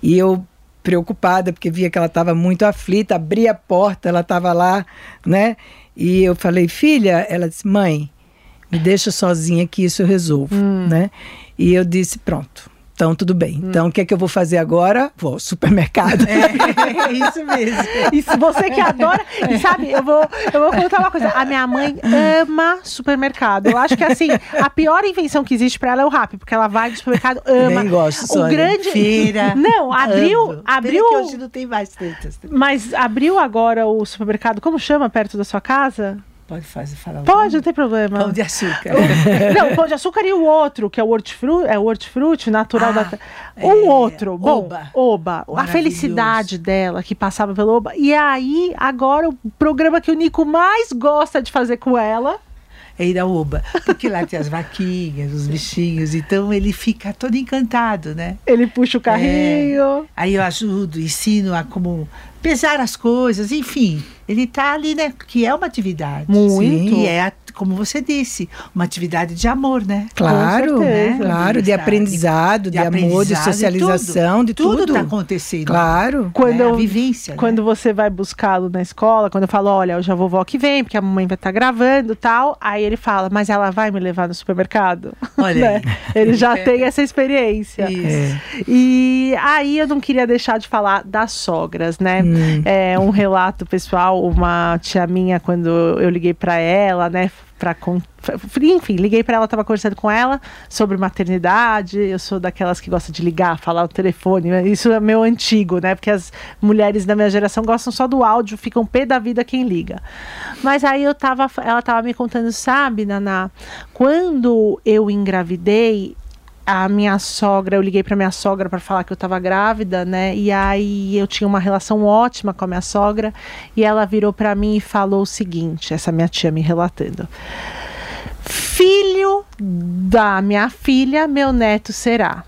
e eu preocupada porque via que ela estava muito aflita, abri a porta, ela estava lá, né? E eu falei, filha, ela disse, mãe, me deixa sozinha que isso eu resolvo, né? E eu disse, pronto. Então, tudo bem. Então, o que é que eu vou fazer agora? Vou ao supermercado. É isso mesmo. Se você que adora, e sabe, eu vou, eu vou contar uma coisa. A minha mãe ama supermercado. Eu acho que assim, a pior invenção que existe pra ela é o rap, porque ela vai no supermercado, ama. Nem gosto, o Sônia. grande Feira. Não, abriu, Amo. abriu. Pena que hoje não tem mais tantas. Mas abriu agora o supermercado, como chama perto da sua casa? Pode fazer, falar Pode, não tem problema. Pão de açúcar. Não, pão de açúcar e o outro, que é o hortifruti, é o hortifruti natural Ah, da. Um é, outro, bom, Oba. Oba. A felicidade dela que passava pelo Oba. E aí, agora o programa que o Nico mais gosta de fazer com ela. É ir ao Oba. Porque lá tem as vaquinhas, os bichinhos. Então ele fica todo encantado, né? Ele puxa o carrinho. Aí eu ajudo, ensino a como pesar as coisas, enfim. Ele tá ali, né? Que é uma atividade. Muito. E é, como você disse, uma atividade de amor, né? Claro, certeza. claro, de aprendizado, de, amor, de aprendizado, socialização, de tudo. Tudo tá acontecendo. Claro. Quando, né? eu- A vivência. né? quando você vai buscá-lo na escola, quando eu falo, olha, hoje a vovó que vem, porque a mamãe vai estar gravando tal, aí ele fala, mas ela vai me levar no supermercado? Olha Né? Ele já tem essa experiência. Isso. E aí eu não queria deixar de falar das sogras, né? Hum. É um relato pessoal, uma tia minha, quando eu liguei pra ela, né? Con- enfim, liguei pra ela, tava conversando com ela sobre maternidade. Eu sou daquelas que gosta de ligar, falar o telefone. né? Isso é meu antigo, né? Porque as mulheres da minha geração gostam só do áudio, ficam pé da vida quem liga. Mas aí eu tava, ela tava me contando, sabe, Naná, quando eu engravidei, a minha sogra, eu liguei para minha sogra para falar que eu estava grávida, né? E aí eu tinha uma relação ótima com a minha sogra e ela virou para mim e falou o seguinte, essa minha tia me relatando: Filho da minha filha, meu neto será.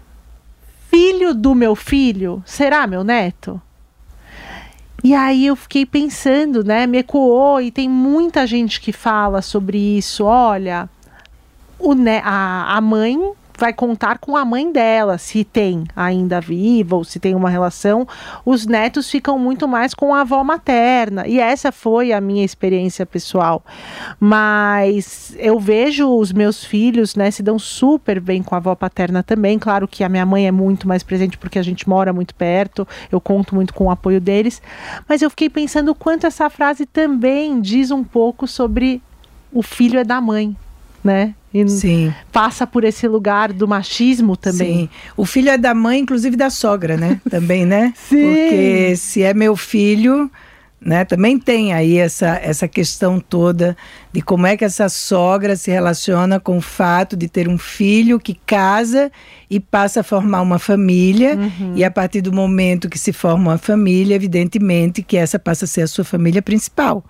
Filho do meu filho será meu neto? E aí eu fiquei pensando, né? Me ecoou e tem muita gente que fala sobre isso. Olha, o, a, a mãe vai contar com a mãe dela, se tem ainda viva ou se tem uma relação, os netos ficam muito mais com a avó materna. E essa foi a minha experiência pessoal. Mas eu vejo os meus filhos, né, se dão super bem com a avó paterna também. Claro que a minha mãe é muito mais presente porque a gente mora muito perto, eu conto muito com o apoio deles. Mas eu fiquei pensando o quanto essa frase também diz um pouco sobre o filho é da mãe, né? E Sim. passa por esse lugar do machismo também. Sim. O filho é da mãe, inclusive da sogra, né? Também, né? Sim. Porque se é meu filho, né? Também tem aí essa, essa questão toda de como é que essa sogra se relaciona com o fato de ter um filho que casa e passa a formar uma família. Uhum. E a partir do momento que se forma uma família, evidentemente que essa passa a ser a sua família principal.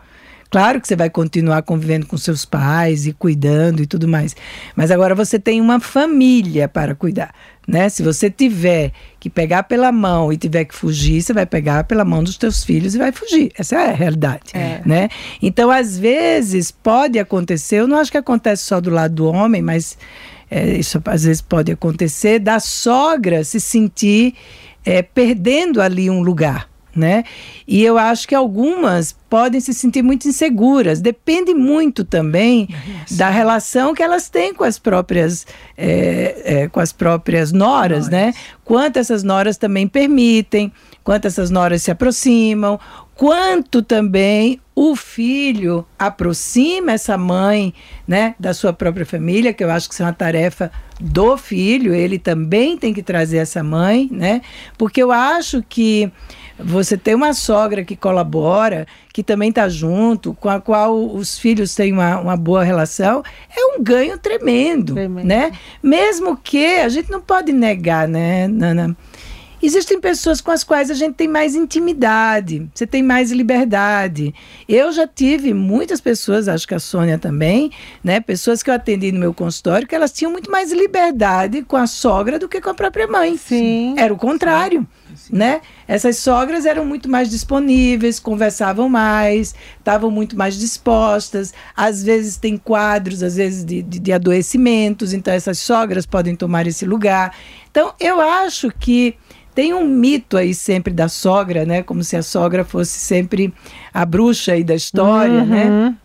Claro que você vai continuar convivendo com seus pais e cuidando e tudo mais. Mas agora você tem uma família para cuidar. Né? Se você tiver que pegar pela mão e tiver que fugir, você vai pegar pela mão dos teus filhos e vai fugir. Essa é a realidade, é. né? Então, às vezes pode acontecer. Eu não acho que acontece só do lado do homem, mas é, isso às vezes pode acontecer da sogra se sentir é, perdendo ali um lugar né? E eu acho que algumas podem se sentir muito inseguras. Depende muito também da relação que elas têm com as próprias, é, é, com as próprias noras, noras, né? Quanto essas noras também permitem, quanto essas noras se aproximam, quanto também o filho aproxima essa mãe, né, da sua própria família, que eu acho que isso é uma tarefa do filho, ele também tem que trazer essa mãe, né? Porque eu acho que você tem uma sogra que colabora, que também está junto, com a qual os filhos têm uma, uma boa relação, é um ganho tremendo, tremendo, né? Mesmo que a gente não pode negar, né, Nana? Existem pessoas com as quais a gente tem mais intimidade, você tem mais liberdade. Eu já tive muitas pessoas, acho que a Sônia também, né? Pessoas que eu atendi no meu consultório, que elas tinham muito mais liberdade com a sogra do que com a própria mãe. Sim. Era o contrário. Sim. Né? Essas sogras eram muito mais disponíveis, conversavam mais, estavam muito mais dispostas. Às vezes tem quadros, às vezes de, de, de adoecimentos, então essas sogras podem tomar esse lugar. Então eu acho que tem um mito aí sempre da sogra, né? Como se a sogra fosse sempre a bruxa aí da história, né? uhum. né?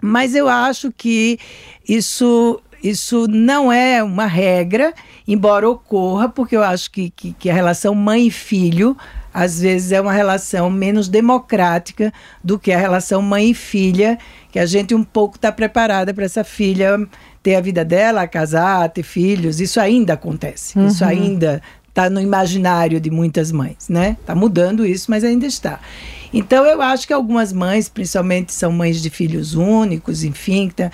Mas eu acho que isso isso não é uma regra, embora ocorra, porque eu acho que, que, que, a relação mãe e filho, às vezes, é uma relação menos democrática do que a relação mãe e filha, que a gente um pouco está preparada para essa filha ter a vida dela, casar, ter filhos. Isso ainda acontece. Uhum. Isso ainda está no imaginário de muitas mães, né? Está mudando isso, mas ainda está. Então eu acho que algumas mães, principalmente são mães de filhos únicos, enfim, tá,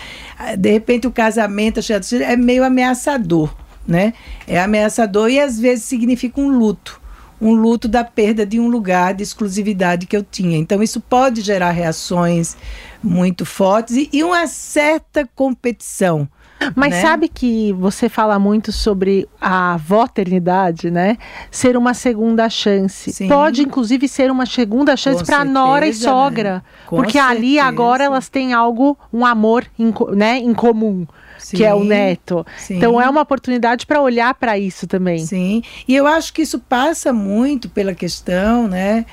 de repente o casamento é meio ameaçador, né? É ameaçador e às vezes significa um luto um luto da perda de um lugar de exclusividade que eu tinha. Então, isso pode gerar reações muito fortes e, e uma certa competição. Mas né? sabe que você fala muito sobre a voternidade, né? Ser uma segunda chance. Sim. Pode, inclusive, ser uma segunda chance para nora e né? sogra. Né? porque certeza. ali agora elas têm algo, um amor em, né, em comum. Sim, que é o neto. Sim. Então é uma oportunidade para olhar para isso também. Sim. E eu acho que isso passa muito pela questão, né?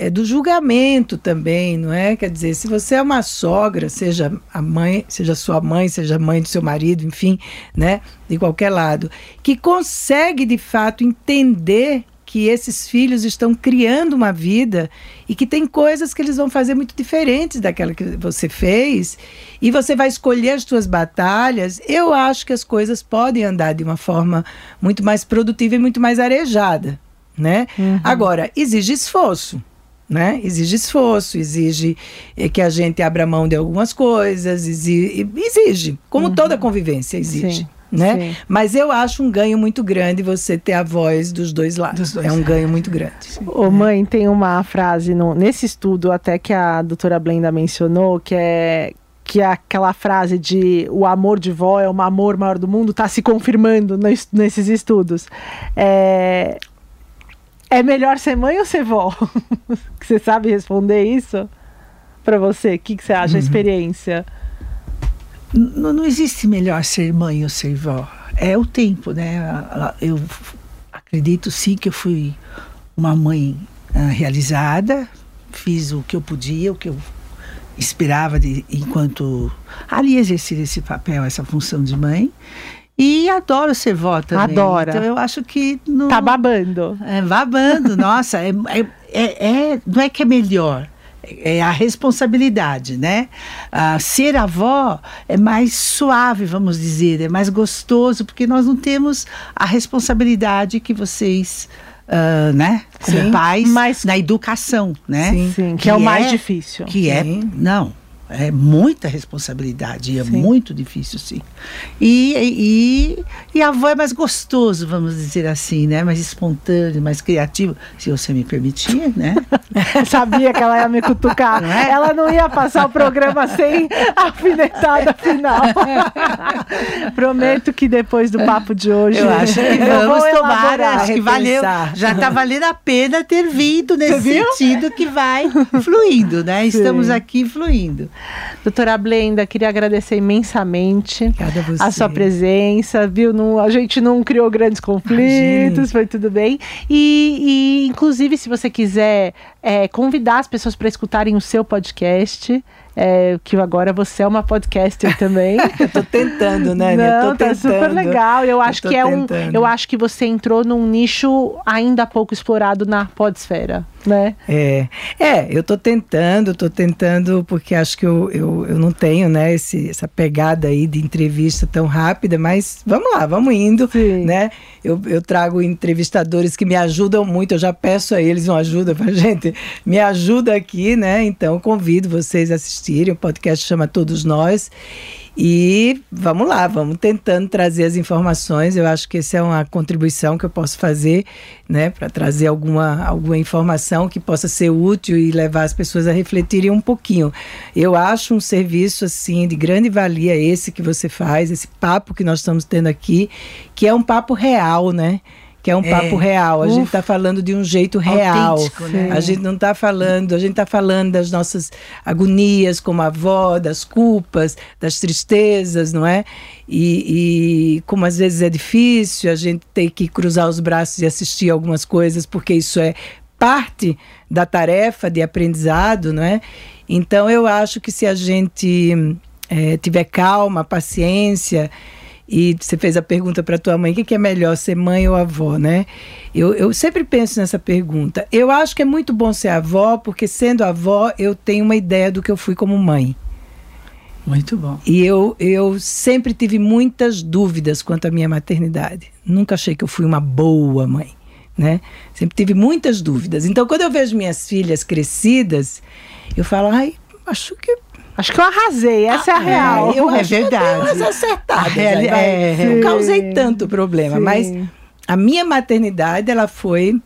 É, do julgamento também, não é? Quer dizer, se você é uma sogra, seja a mãe, seja sua mãe, seja a mãe do seu marido, enfim, né? De qualquer lado, que consegue de fato entender que esses filhos estão criando uma vida e que tem coisas que eles vão fazer muito diferentes daquela que você fez e você vai escolher as suas batalhas. Eu acho que as coisas podem andar de uma forma muito mais produtiva e muito mais arejada, né? Uhum. Agora, exige esforço né? Exige esforço, exige eh, que a gente abra mão de algumas coisas, exige, exige como uhum. toda convivência exige. Sim. Né? Sim. Mas eu acho um ganho muito grande você ter a voz dos dois lados. Dos dois é um ganho muito grande. Ô, mãe, tem uma frase no, nesse estudo até que a doutora Blenda mencionou, que é que é aquela frase de o amor de vó é o amor maior do mundo, está se confirmando nes- nesses estudos. É, é melhor ser mãe ou ser vó? você sabe responder isso? Para você, o que, que você acha, a experiência? N- não existe melhor ser mãe ou ser vó. É o tempo, né? Eu acredito sim que eu fui uma mãe ah, realizada, fiz o que eu podia, o que eu esperava de, enquanto ali exercer esse papel, essa função de mãe. E adoro ser vó também. Adora. Então eu acho que não, Tá babando. é, babando, nossa, é, é, é- é- não é que é melhor, é a responsabilidade, né? Ah, ser avó é mais suave, vamos dizer, é mais gostoso, porque nós não temos a responsabilidade que vocês, ah, né, como Sim, pais, mas- na educação, né? Sim. Sim, que, é o mais difícil. Que é, Sim. não, é muita responsabilidade, é Sim. muito difícil, sim. E, e, e a avó é mais gostoso, vamos dizer assim, né? Mais espontâneo, mais criativo, se você me permitir, né? Sabia que ela ia me cutucar. Não é? Ela não ia passar o programa sem a alfinetada final. Prometo que depois do papo de hoje. Eu acho que eu vamos tomar, elaborar. acho que valeu, já está valendo a pena ter vindo nesse sentido que vai fluindo, né? Estamos aqui fluindo. Doutora Blenda, queria agradecer imensamente Obrigada a você. a sua presença, viu? Não, a gente não criou grandes conflitos, Imagine. foi tudo bem. E, e, inclusive, se você quiser é, convidar as pessoas para escutarem o seu podcast, é, que agora você é uma podcaster também. Eu tô tentando, né? Não, eu tá super legal. Eu acho tô que é um. tentando. Eu acho que você entrou num nicho ainda pouco explorado na podesfera, né? É, é, eu tô tentando, tô tentando, porque acho que eu, eu, eu não tenho, né, esse, essa pegada aí de entrevista tão rápida, mas vamos lá, vamos indo, Sim. né? Eu, eu trago entrevistadores que me ajudam muito, eu já peço a eles uma ajuda pra gente, me ajuda aqui, né? Então convido vocês a assistirem, o podcast chama Todos Nós. E vamos lá, vamos tentando trazer as informações. Eu acho que essa é uma contribuição que eu posso fazer, né, para trazer alguma, alguma informação que possa ser útil e levar as pessoas a refletirem um pouquinho. Eu acho um serviço assim de grande valia esse que você faz, esse papo que nós estamos tendo aqui, que é um papo real, né? Que é um É. papo real. A gente está falando de um jeito real. Né? A gente não está falando, a gente está falando das nossas agonias como avó, das culpas, das tristezas, não é? E, e como às vezes é difícil a gente ter que cruzar os braços e assistir algumas coisas, porque isso é parte da tarefa de aprendizado, não é? Então eu acho que se a gente eh, tiver calma, paciência, e você fez a pergunta para tua mãe, o que, que é melhor, ser mãe ou avó, né? Eu, eu sempre penso nessa pergunta. Eu acho que é muito bom ser avó, porque sendo avó eu tenho uma ideia do que eu fui como mãe. Muito bom. E eu, eu sempre tive muitas dúvidas quanto à minha maternidade. Nunca achei que eu fui uma boa mãe, né? Sempre tive muitas dúvidas. Então, quando eu vejo minhas filhas crescidas, eu falo, ai, acho que Acho que eu arrasei, essa é a real. eu é acho que eu verdade. dei umas acertadas. Vai. é, não causei tanto problema, Sim. mas a minha maternidade ela foi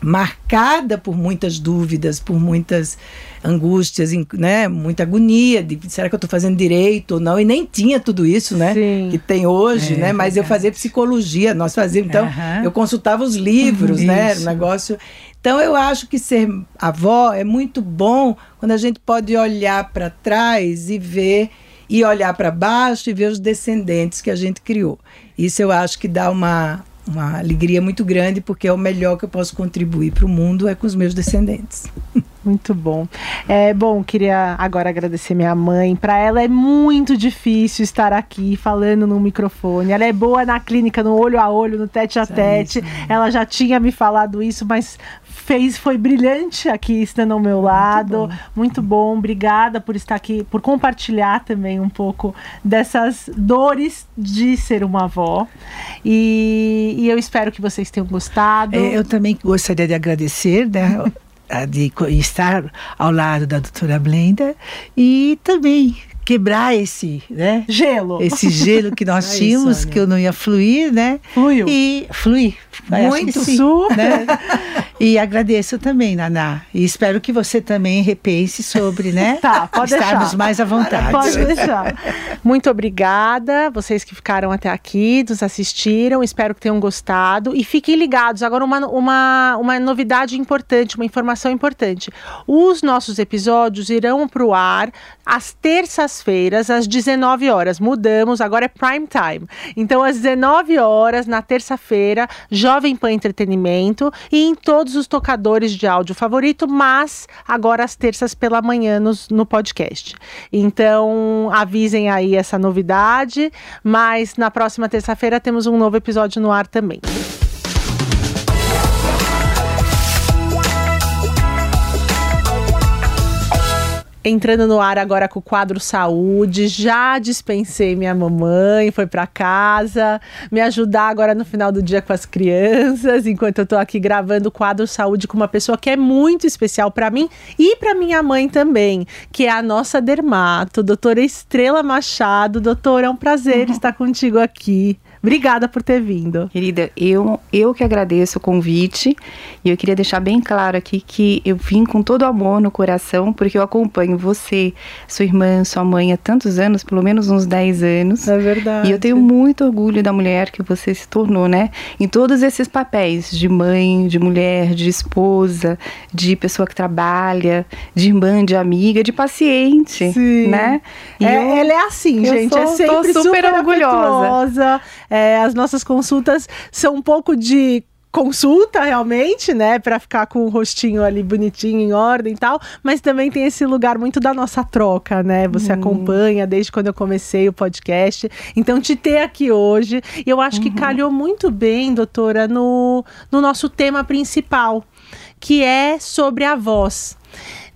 marcada por muitas dúvidas, por muitas angústias, né, muita agonia de será que eu estou fazendo direito ou não? E nem tinha tudo isso, né, Sim. que tem hoje, É, né? Mas eu verdade. fazia psicologia, nós fazíamos, então eu consultava os livros, né, era um Isso. negócio. Então eu acho que ser avó é muito bom quando a gente pode olhar para trás e ver e olhar para baixo e ver os descendentes que a gente criou. Isso eu acho que dá uma uma alegria muito grande porque é o melhor que eu posso contribuir para o mundo é com os meus descendentes. Muito bom. É bom, queria agora agradecer minha mãe. Para ela é muito difícil estar aqui falando no microfone. Ela é boa na clínica, no olho a olho, no tete a tete. Ela já tinha me falado isso, mas fez, foi brilhante aqui estando ao meu lado. Muito bom. Obrigada por estar aqui, por compartilhar também um pouco dessas dores de ser uma avó. E, e eu espero que vocês tenham gostado. É, eu também gostaria de agradecer, né? de estar ao lado da doutora Blenda e também quebrar esse, né? Gelo. Esse gelo que nós Aí, tínhamos, Sônia. que eu não ia fluir, né? Fluiu. E fluir. Muito. sim, Super. né? E agradeço também, Naná. E espero que você também repense sobre, né? Tá, pode Estarmos deixar. mais à vontade. Pode deixar. Muito obrigada, vocês que ficaram até aqui, nos assistiram, espero que tenham gostado. E fiquem ligados, agora uma, uma, uma novidade importante, uma informação importante. Os nossos episódios irão para o ar às terças-feiras, às 19 horas. Mudamos, agora é prime time. Então, às 19 horas, na terça-feira, Jovem Pan Entretenimento e em todos os tocadores de áudio favorito, mas agora às terças pela manhã nos- no podcast. Então, avisem aí essa novidade, mas na próxima terça-feira temos um novo episódio no ar também. Entrando no ar agora com o quadro Saúde, já dispensei minha mamãe, foi para casa, me ajudar agora no final do dia com as crianças, enquanto eu tô aqui gravando o quadro Saúde com uma pessoa que é muito especial para mim e para minha mãe também, que é a nossa dermato, doutora Estrela Machado. Doutora, é um prazer estar contigo aqui. Obrigada por ter vindo. Querida, eu, eu que agradeço o convite e eu queria deixar bem claro aqui que eu vim com todo amor no coração, porque eu acompanho você, sua irmã, sua mãe há tantos anos, pelo menos uns 10 anos. É verdade. E eu tenho muito orgulho da mulher que você se tornou, né? Em todos esses papéis de mãe, de mulher, de esposa, de pessoa que trabalha, de irmã, de amiga, de paciente, Sim. né? E É, eu- ela é assim, gente. sou- é tô sempre super super, orgulhosa. É, as nossas consultas são um pouco de consulta realmente, né, Pra ficar com o rostinho ali bonitinho em ordem e tal, mas também tem esse lugar muito da nossa troca, né? Você acompanha desde quando eu comecei o podcast. Então te ter aqui hoje, eu acho que calhou muito bem, doutora, no, no nosso tema principal, que é sobre a voz.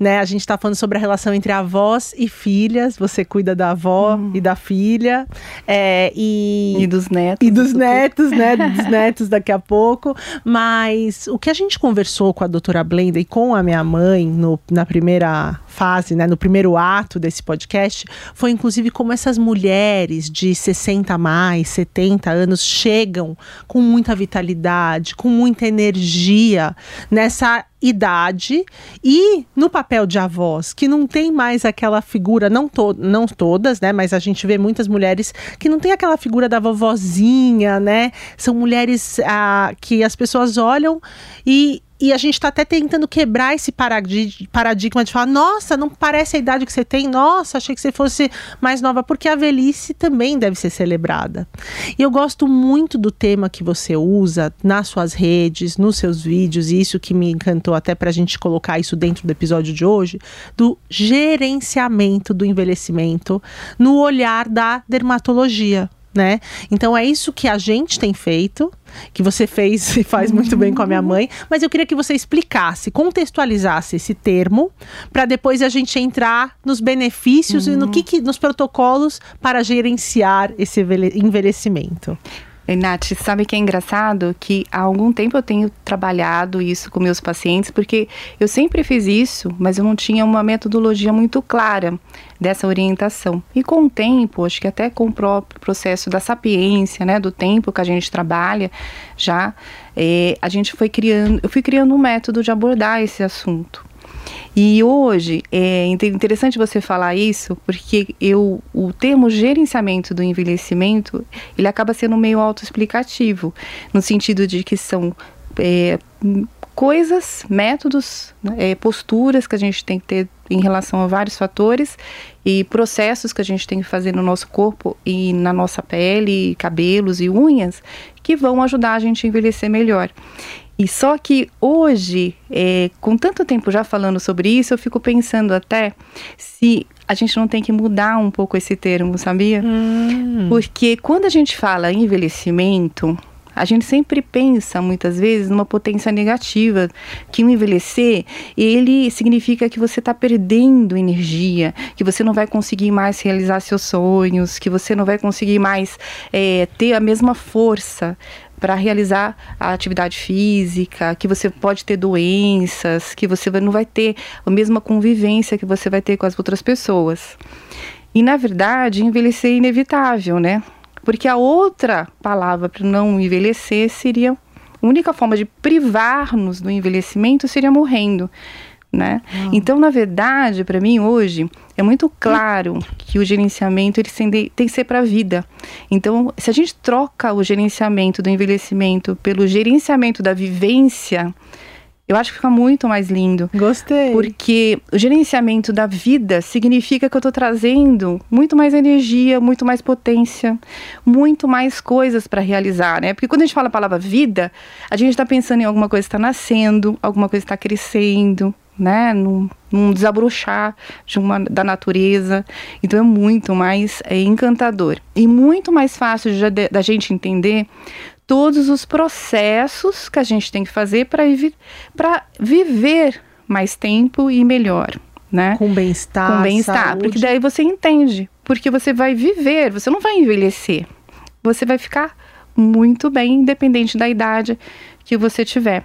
Né, a gente está falando sobre a relação entre avós e filhas. Você cuida da avó e da filha. é, e, E dos netos. e dos tudo. netos, né? Dos netos daqui a pouco. Mas o que a gente conversou com a doutora Blenda e com a minha mãe no- na primeira fase, né? No primeiro ato desse podcast, foi inclusive como essas mulheres de 60 a mais, 70 anos chegam com muita vitalidade, com muita energia nessa idade e no papel de avós, que não tem mais aquela figura, não, to não todas, né? Mas a gente vê muitas mulheres que não tem aquela figura da vovozinha, né? São mulheres ah, que as pessoas olham e. E a gente está até tentando quebrar esse paradi- paradigma de falar: nossa, não parece a idade que você tem, nossa, achei que você fosse mais nova, porque a velhice também deve ser celebrada. E eu gosto muito do tema que você usa nas suas redes, nos seus vídeos, e isso que me encantou até para a gente colocar isso dentro do episódio de hoje, do gerenciamento do envelhecimento no olhar da dermatologia. Né? Então é isso que a gente tem feito, que você fez e faz muito bem com a minha mãe, mas eu queria que você explicasse, contextualizasse esse termo, para depois a gente entrar nos benefícios e no que, que nos protocolos para gerenciar esse envelhe- envelhecimento. Nath, sabe que é engraçado? Que há algum tempo eu tenho trabalhado isso com meus pacientes, porque eu sempre fiz isso, mas eu não tinha uma metodologia muito clara dessa orientação. E com o tempo, acho que até com o próprio processo da sapiência, né, do tempo que a gente trabalha, já eh, a gente foi criando, eu fui criando um método de abordar esse assunto. E hoje é inte- interessante você falar isso, porque eu o termo gerenciamento do envelhecimento ele acaba sendo meio autoexplicativo, no sentido de que são é, coisas, métodos, né, é, posturas que a gente tem que ter em relação a vários fatores e processos que a gente tem que fazer no nosso corpo e na nossa pele, cabelos e unhas que vão ajudar a gente a envelhecer melhor. E só que hoje, é, com tanto tempo já falando sobre isso, eu fico pensando até se a gente não tem que mudar um pouco esse termo, sabia? Porque quando a gente fala envelhecimento, a gente sempre pensa, muitas vezes, numa potência negativa, que o envelhecer, ele significa que você está perdendo energia, que você não vai conseguir mais realizar seus sonhos, que você não vai conseguir mais é, ter a mesma força para realizar a atividade física, que você pode ter doenças, que você não vai ter a mesma convivência que você vai ter com as outras pessoas. E na verdade, envelhecer é inevitável, né? Porque a outra palavra para não envelhecer seria A única forma de privar-nos do envelhecimento seria morrendo. Né? Então, na verdade, para mim hoje é muito claro que o gerenciamento ele tem que ser para a vida. Então, se a gente troca o gerenciamento do envelhecimento pelo gerenciamento da vivência, eu acho que fica muito mais lindo. Gostei. Porque o gerenciamento da vida significa que eu estou trazendo muito mais energia, muito mais potência, muito mais coisas para realizar, né? Porque quando a gente fala a palavra vida, a gente está pensando em alguma coisa que está nascendo, alguma coisa que está crescendo, né, num, num desabrochar de uma, da natureza. Então é muito mais é, encantador e muito mais fácil de, da gente entender todos os processos que a gente tem que fazer para viver mais tempo e melhor. Né? Com bem-estar. Com bem-estar. Porque daí você entende. Porque você vai viver, você não vai envelhecer. Você vai ficar muito bem, independente da idade que você tiver.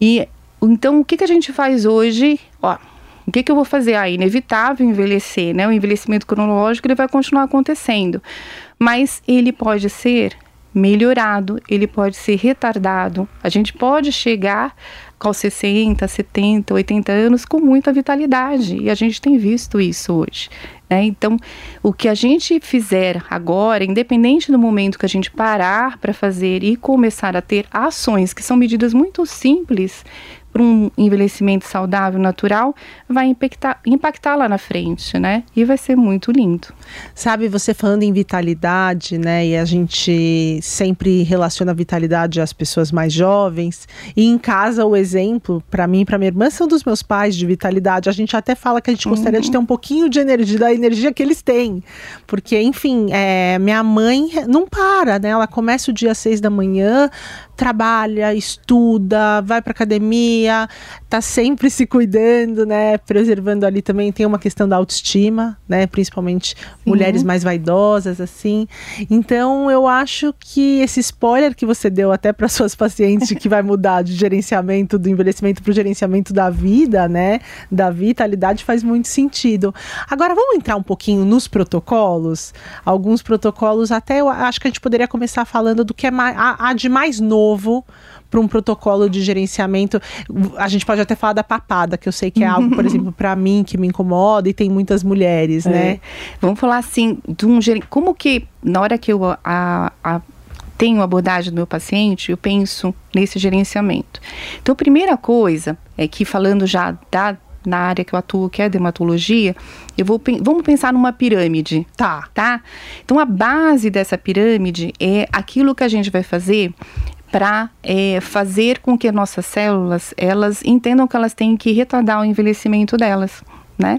E então, o que, que a gente faz hoje? Ó, o que, que eu vou fazer? Ah, inevitável envelhecer, né? O envelhecimento cronológico ele vai continuar acontecendo, mas ele pode ser melhorado, ele pode ser retardado. A gente pode chegar aos 60, 70, 80 anos com muita vitalidade e a gente tem visto isso hoje. Né? Então, o que a gente fizer agora, independente do momento que a gente parar para fazer e começar a ter ações que são medidas muito simples, para um envelhecimento saudável, natural, vai impactar, impactar lá na frente, né? E vai ser muito lindo. Sabe, você falando em vitalidade, né? E a gente sempre relaciona a vitalidade às pessoas mais jovens. E em casa, o exemplo, para mim e para minha irmã, são dos meus pais de vitalidade. A gente até fala que a gente gostaria uhum. de ter um pouquinho de energia, da energia que eles têm. Porque, enfim, é, minha mãe não para, né? Ela começa o dia às seis da manhã, trabalha, estuda, vai para academia, tá sempre se cuidando, né, preservando ali também tem uma questão da autoestima, né, principalmente Sim. mulheres mais vaidosas assim. Então eu acho que esse spoiler que você deu até para suas pacientes que vai mudar de gerenciamento do envelhecimento para o gerenciamento da vida, né, da vitalidade faz muito sentido. Agora vamos entrar um pouquinho nos protocolos, alguns protocolos até eu acho que a gente poderia começar falando do que é mais, a, a de mais novo novo para um protocolo de gerenciamento. A gente pode até falar da papada, que eu sei que é algo, por exemplo, para mim que me incomoda e tem muitas mulheres, né? é. né? Vamos falar assim, de um como que na hora que eu a, a tenho abordagem do meu paciente, eu penso nesse gerenciamento. Então, a primeira coisa é que falando já da na área que eu atuo, que é a dermatologia, eu vou vamos pensar numa pirâmide, tá? Tá? Então a base dessa pirâmide é aquilo que a gente vai fazer para é, fazer com que nossas células elas entendam que elas têm que retardar o envelhecimento delas, né?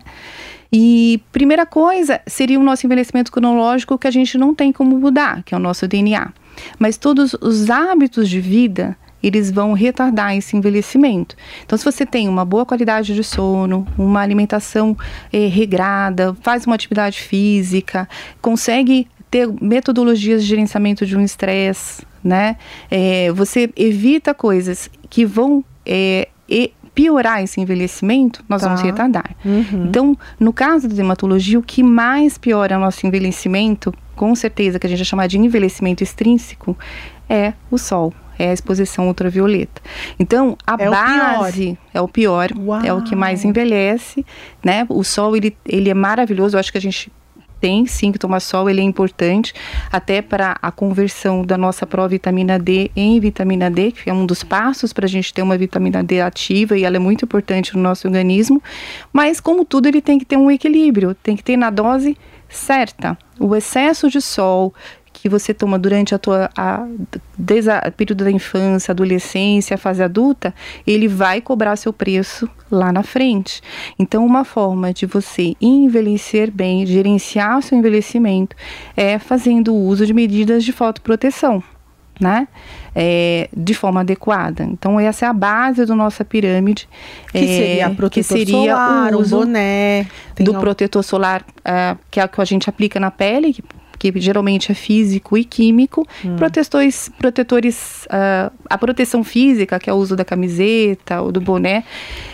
E primeira coisa seria o nosso envelhecimento cronológico que a gente não tem como mudar, que é o nosso DNA. Mas todos os hábitos de vida eles vão retardar esse envelhecimento. Então, se você tem uma boa qualidade de sono, uma alimentação eh, regrada, faz uma atividade física, consegue ter metodologias de gerenciamento de um estresse, né? É, você evita coisas que vão é, piorar esse envelhecimento, nós tá. vamos retardar. Uhum. Então, no caso da dermatologia, o que mais piora o nosso envelhecimento, com certeza que a gente vai chamar de envelhecimento extrínseco, é o sol é a exposição ultravioleta. Então, a é base o é o pior, Uau. é o que mais envelhece, né? O sol ele, ele é maravilhoso, eu acho que a gente tem sim que tomar sol, ele é importante até para a conversão da nossa provitamina D em vitamina D, que é um dos passos para a gente ter uma vitamina D ativa e ela é muito importante no nosso organismo. Mas, como tudo, ele tem que ter um equilíbrio, tem que ter na dose certa. O excesso de sol que você toma durante a tua a, desde o período da infância, adolescência, fase adulta, ele vai cobrar seu preço lá na frente. Então, uma forma de você envelhecer bem, gerenciar o seu envelhecimento, é fazendo uso de medidas de fotoproteção. Né? É, de forma adequada. Então essa é a base da nossa pirâmide. Que é, seria protetor que seria solar, o uso boné, do protetor solar, é, que é o que a gente aplica na pele, que geralmente é físico e químico, hum. protetores, protetores uh, a proteção física, que é o uso da camiseta ou do boné,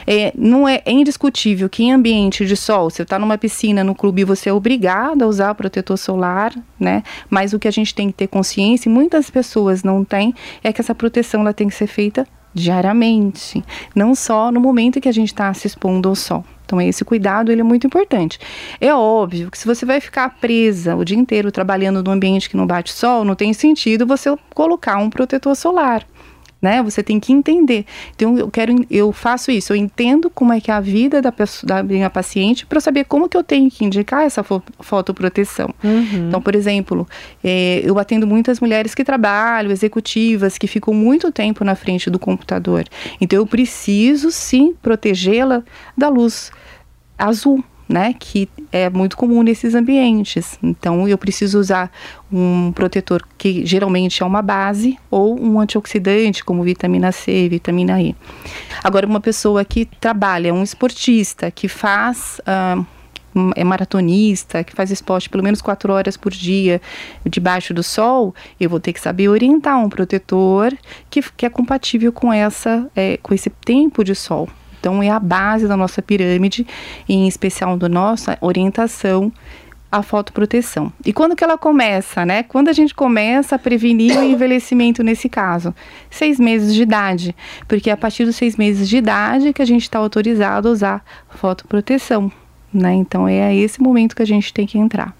é, não é, é indiscutível que em ambiente de sol, você está numa piscina, no clube, você é obrigado a usar protetor solar, né? Mas o que a gente tem que ter consciência, e muitas pessoas não têm, é que essa proteção ela tem que ser feita diariamente, não só no momento que a gente está se expondo ao sol. Então esse cuidado ele é muito importante. É óbvio que se você vai ficar presa o dia inteiro trabalhando num ambiente que não bate sol, não tem sentido você colocar um protetor solar né? Você tem que entender. Então eu quero, eu faço isso, eu entendo como é que é a vida da, pessoa, da minha paciente para saber como que eu tenho que indicar essa fo fotoproteção. Uhum. Então, por exemplo, é, eu atendo muitas mulheres que trabalham, executivas, que ficam muito tempo na frente do computador. Então eu preciso sim protegê-la da luz azul né, que é muito comum nesses ambientes. Então, eu preciso usar um protetor que geralmente é uma base ou um antioxidante, como vitamina C, vitamina E. Agora, uma pessoa que trabalha, um esportista, que faz. Uh, é maratonista, que faz esporte pelo menos quatro horas por dia debaixo do sol, eu vou ter que saber orientar um protetor que, que é compatível com essa é, com esse tempo de sol. Então, é a base da nossa pirâmide, em especial da nossa orientação à fotoproteção. E quando que ela começa, né? Quando a gente começa a prevenir o envelhecimento nesse caso? Seis meses de idade, porque é a partir dos seis meses de idade que a gente está autorizado a usar fotoproteção, né? Então é esse momento que a gente tem que entrar,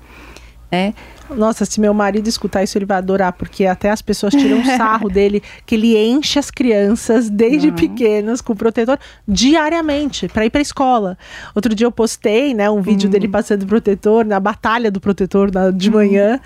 né? Nossa, se meu marido escutar isso, ele vai adorar, porque até as pessoas tiram sarro dele, que ele enche as crianças desde uhum. pequenas com protetor diariamente para ir para escola. Outro dia eu postei, né, um vídeo uhum. dele passando protetor na batalha do protetor na, de uhum. manhã.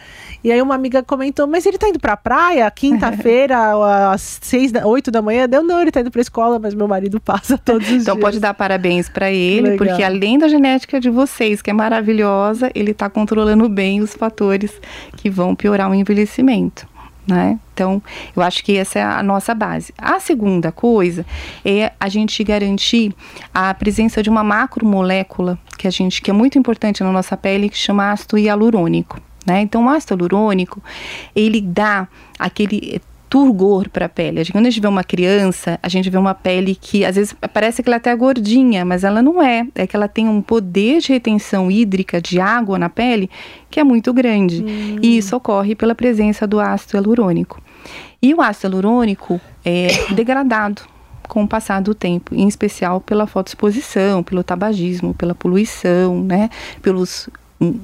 E aí uma amiga comentou: "Mas ele tá indo para a praia quinta-feira às seis, da, oito da manhã?" Deu não, ele tá indo para escola, mas meu marido passa todos os então, dias. Então pode dar parabéns para ele, Legal. porque além da genética de vocês, que é maravilhosa, ele tá controlando bem os fatores que vão piorar o envelhecimento. Né? Então, eu acho que essa é a nossa base. A segunda coisa é a gente garantir a presença de uma macromolécula que a gente que é muito importante na nossa pele, que chama ácido hialurônico. Né? Então, o ácido hialurônico ele dá aquele turgor para a pele. Quando a gente vê uma criança, a gente vê uma pele que às vezes parece que ela é até gordinha, mas ela não é. É que ela tem um poder de retenção hídrica de água na pele que é muito grande. Hum. E isso ocorre pela presença do ácido hialurônico. E o ácido hialurônico é degradado com o passar do tempo, em especial pela fotoexposição, pelo tabagismo, pela poluição, né, pelos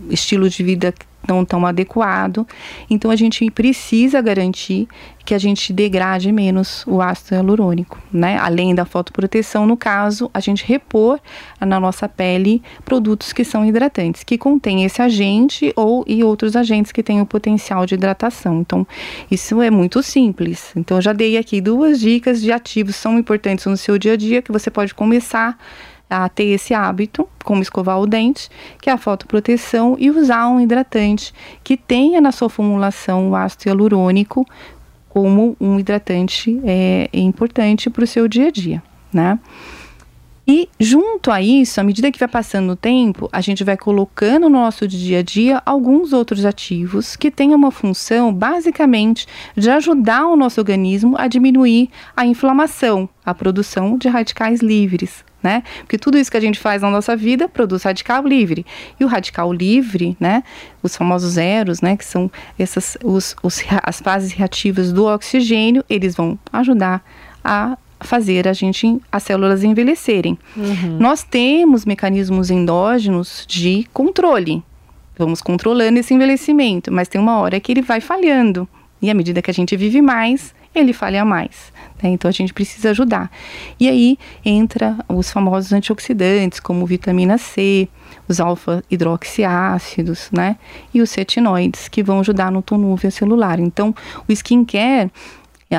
estilo de vida não tão adequado. Então a gente precisa garantir que a gente degrade menos o ácido hialurônico, né? Além da fotoproteção, no caso, a gente repor na nossa pele produtos que são hidratantes, que contêm esse agente ou e outros agentes que têm o potencial de hidratação. Então, isso é muito simples. Então, eu já dei aqui duas dicas de ativos são importantes no seu dia a dia que você pode começar a ter esse hábito, como escovar o dente, que é a fotoproteção, e usar um hidratante que tenha na sua formulação o ácido hialurônico como um hidratante é, importante para o seu dia a dia, né? E junto a isso, à medida que vai passando o tempo, a gente vai colocando no nosso dia a dia alguns outros ativos que têm uma função basicamente de ajudar o nosso organismo a diminuir a inflamação, a produção de radicais livres né? Porque tudo isso que a gente faz na nossa vida produz radical livre. E o radical livre, né? Os famosos zeros, né? Que são essas, os, os, as fases reativas do oxigênio, eles vão ajudar a fazer a gente, as células envelhecerem. Uhum. Nós temos mecanismos endógenos de controle. Vamos controlando esse envelhecimento, mas tem uma hora que ele vai falhando. E à medida que a gente vive mais, ele falha mais. Né? Então a gente precisa ajudar. E aí entra os famosos antioxidantes, como vitamina C, os alfa-hidroxiácidos, né? E os cetinoides, que vão ajudar no tonúvio celular. Então, o skincare,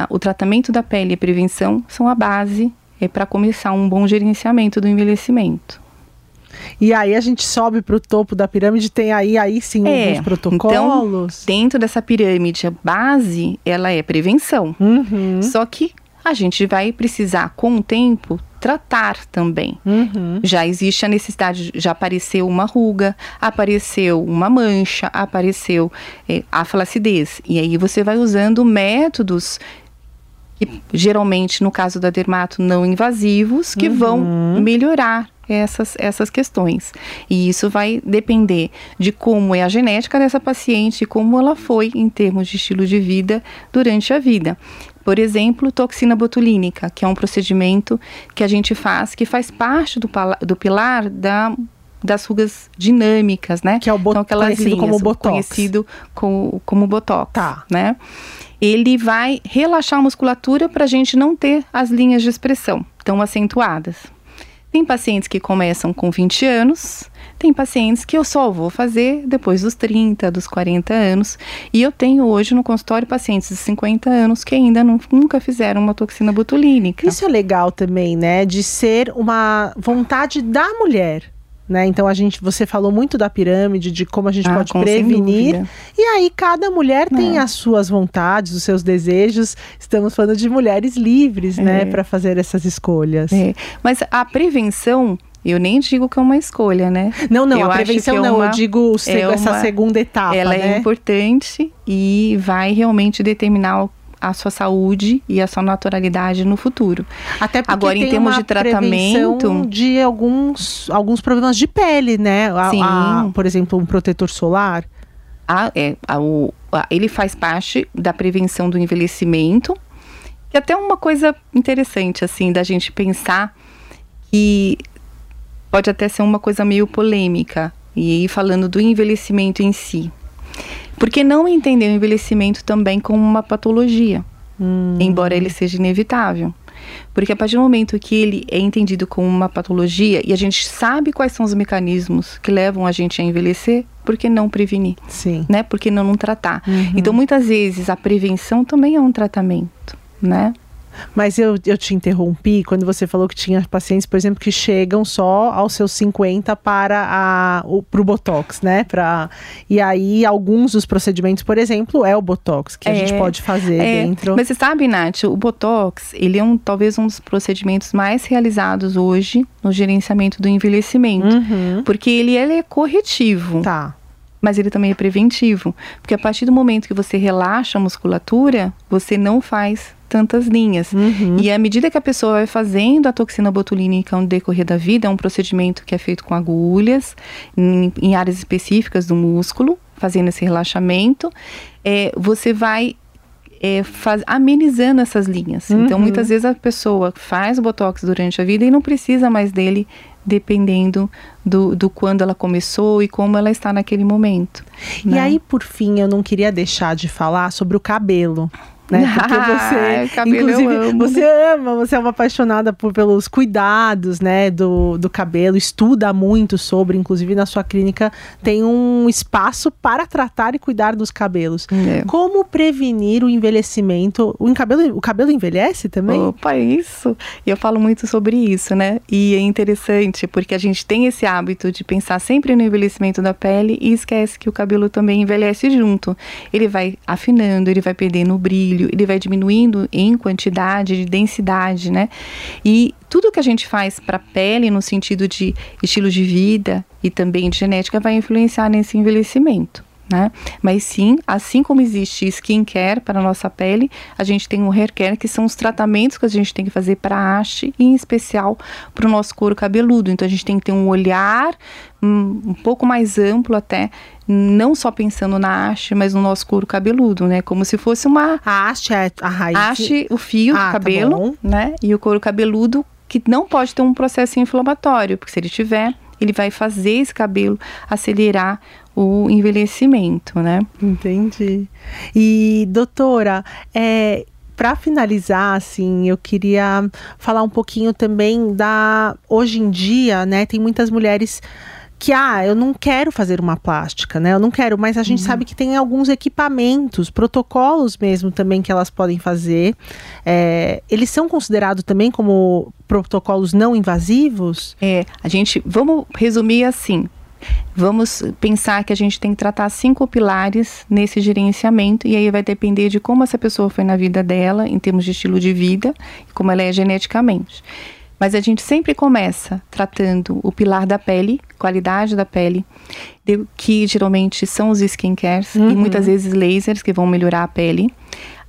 o tratamento da pele e a prevenção são a base é para começar um bom gerenciamento do envelhecimento. E aí a gente sobe para o topo da pirâmide, tem aí, aí sim é, alguns protocolos. Então, dentro dessa pirâmide, a base, ela é prevenção. Uhum. Só que a gente vai precisar, com o tempo, tratar também. Uhum. Já existe a necessidade, já apareceu uma ruga, apareceu uma mancha, apareceu é, a flacidez. E aí você vai usando métodos que geralmente, no caso da dermato, não invasivos, que vão melhorar essas, essas questões. E isso vai depender de como é a genética dessa paciente e como ela foi em termos de estilo de vida durante a vida. Por exemplo, toxina botulínica, que é um procedimento que a gente faz, que faz parte do, do pilar da das rugas dinâmicas, né? Que é o bot- aquelas conhecido como Botox. Conhecido como, como Botox, Tá. né? Ele vai relaxar a musculatura para a gente não ter as linhas de expressão tão acentuadas. Tem pacientes que começam com 20 anos, tem pacientes que eu só vou fazer depois dos 30, dos 40 anos. E eu tenho hoje no consultório pacientes de 50 anos que ainda não- nunca fizeram uma toxina botulínica. Isso é legal também, né? De ser uma vontade da mulher. Né? Então a gente, você falou muito da pirâmide, de como a gente Ah, pode prevenir. dúvida. E aí cada mulher tem É. as suas vontades, os seus desejos. Estamos falando de mulheres livres, né, É. para fazer essas escolhas. É, Mas a prevenção, eu nem digo que é uma escolha, né? Não, não, Eu a prevenção é não, uma- eu digo é essa uma- segunda etapa, Ela né? é importante e vai realmente determinar o- a sua saúde e a sua naturalidade no futuro. Até porque Agora, em termos de tratamento- de alguns, alguns problemas de pele, né? A- Sim. a- por exemplo, um protetor solar. A- é, a- o- ele faz parte da prevenção do envelhecimento, que até uma coisa interessante, assim, da gente pensar que pode até ser uma coisa meio polêmica, e aí falando do envelhecimento em si. Porque não entender o envelhecimento também como uma patologia, embora ele seja inevitável. Porque a partir do momento que ele é entendido como uma patologia e a gente sabe quais são os mecanismos que levam a gente a envelhecer, por que não prevenir? Sim. né? Por que não, não tratar? Então, muitas vezes, a prevenção também é um tratamento, né? Mas eu, eu te interrompi quando você falou que tinha pacientes, por exemplo, que chegam só aos seus 50 para a, o pro Botox, né? Pra, e aí, alguns dos procedimentos, por exemplo, é o Botox, que a É, gente pode fazer É, dentro. Mas você sabe, Nath, o Botox, ele é um, talvez um dos procedimentos mais realizados hoje no gerenciamento do envelhecimento. Uhum. Porque ele, ele é corretivo, Tá. Mas ele também é preventivo. Porque a partir do momento que você relaxa a musculatura, você não faz tantas linhas. Uhum. E à medida que a pessoa vai fazendo a toxina botulínica no decorrer da vida, é um procedimento que é feito com agulhas, em, em áreas específicas do músculo, fazendo esse relaxamento, é, você vai é, faz- amenizando essas linhas. Então, Uhum. muitas vezes a pessoa faz o botox durante a vida e não precisa mais dele, dependendo do, do quando ela começou e como ela está naquele momento. E né? aí, por fim, eu não queria deixar de falar sobre o cabelo. Né? Porque você, inclusive, você ama, você é uma apaixonada por, pelos cuidados, né, do, do cabelo, estuda muito sobre, inclusive na sua clínica tem um espaço para tratar e cuidar dos cabelos. É. Como prevenir o envelhecimento? O cabelo, o cabelo envelhece também? Opa, isso. E eu falo muito sobre isso, né? E é interessante porque a gente tem esse hábito de pensar sempre no envelhecimento da pele e esquece que o cabelo também envelhece junto. Ele vai afinando, ele vai perdendo o brilho, ele vai diminuindo em quantidade, de densidade, né? E tudo que a gente faz para a pele no sentido de estilo de vida e também de genética vai influenciar nesse envelhecimento. Né? Mas sim, assim como existe skincare para a nossa pele, a gente tem o hair care, que são os tratamentos que a gente tem que fazer para a haste, e em especial para o nosso couro cabeludo. Então a gente tem que ter um olhar um, um pouco mais amplo até, não só pensando na haste, mas no nosso couro cabeludo, né? Como se fosse uma A haste é a raiz. haste, o fio Ah, do tá cabelo, bom. né? E o couro cabeludo que não pode ter um processo inflamatório, porque se ele tiver, ele vai fazer esse cabelo acelerar o envelhecimento, né? Entendi. E, doutora, é, para finalizar, assim, eu queria falar um pouquinho também da. Hoje em dia, né, tem muitas mulheres que, ah, eu não quero fazer uma plástica, né? Eu não quero, mas a gente sabe que tem alguns equipamentos, protocolos mesmo também que elas podem fazer. É, eles são considerados também como protocolos não invasivos? É, a gente, vamos resumir assim, vamos pensar que a gente tem que tratar cinco pilares nesse gerenciamento e aí vai depender de como essa pessoa foi na vida dela, em termos de estilo de vida, e como ela é geneticamente. Mas a gente sempre começa tratando o pilar da pele, qualidade da pele, que geralmente são os skincares uhum. e muitas vezes lasers que vão melhorar a pele.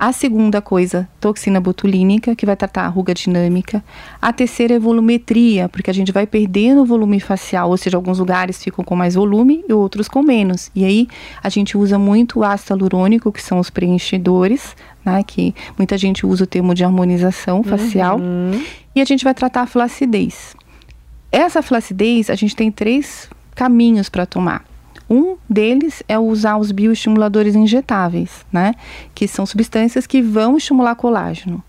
A segunda coisa, toxina botulínica, que vai tratar a ruga dinâmica. A terceira é volumetria, porque a gente vai perdendo o volume facial, ou seja, alguns lugares ficam com mais volume e outros com menos. E aí a gente usa muito o ácido hialurônico, que são os preenchedores, né, que muita gente usa o termo de harmonização facial. Uhum. E a gente vai tratar a flacidez. Essa flacidez, a gente tem três caminhos para tomar. Um deles é usar os bioestimuladores injetáveis, né? Que são substâncias que vão estimular colágeno.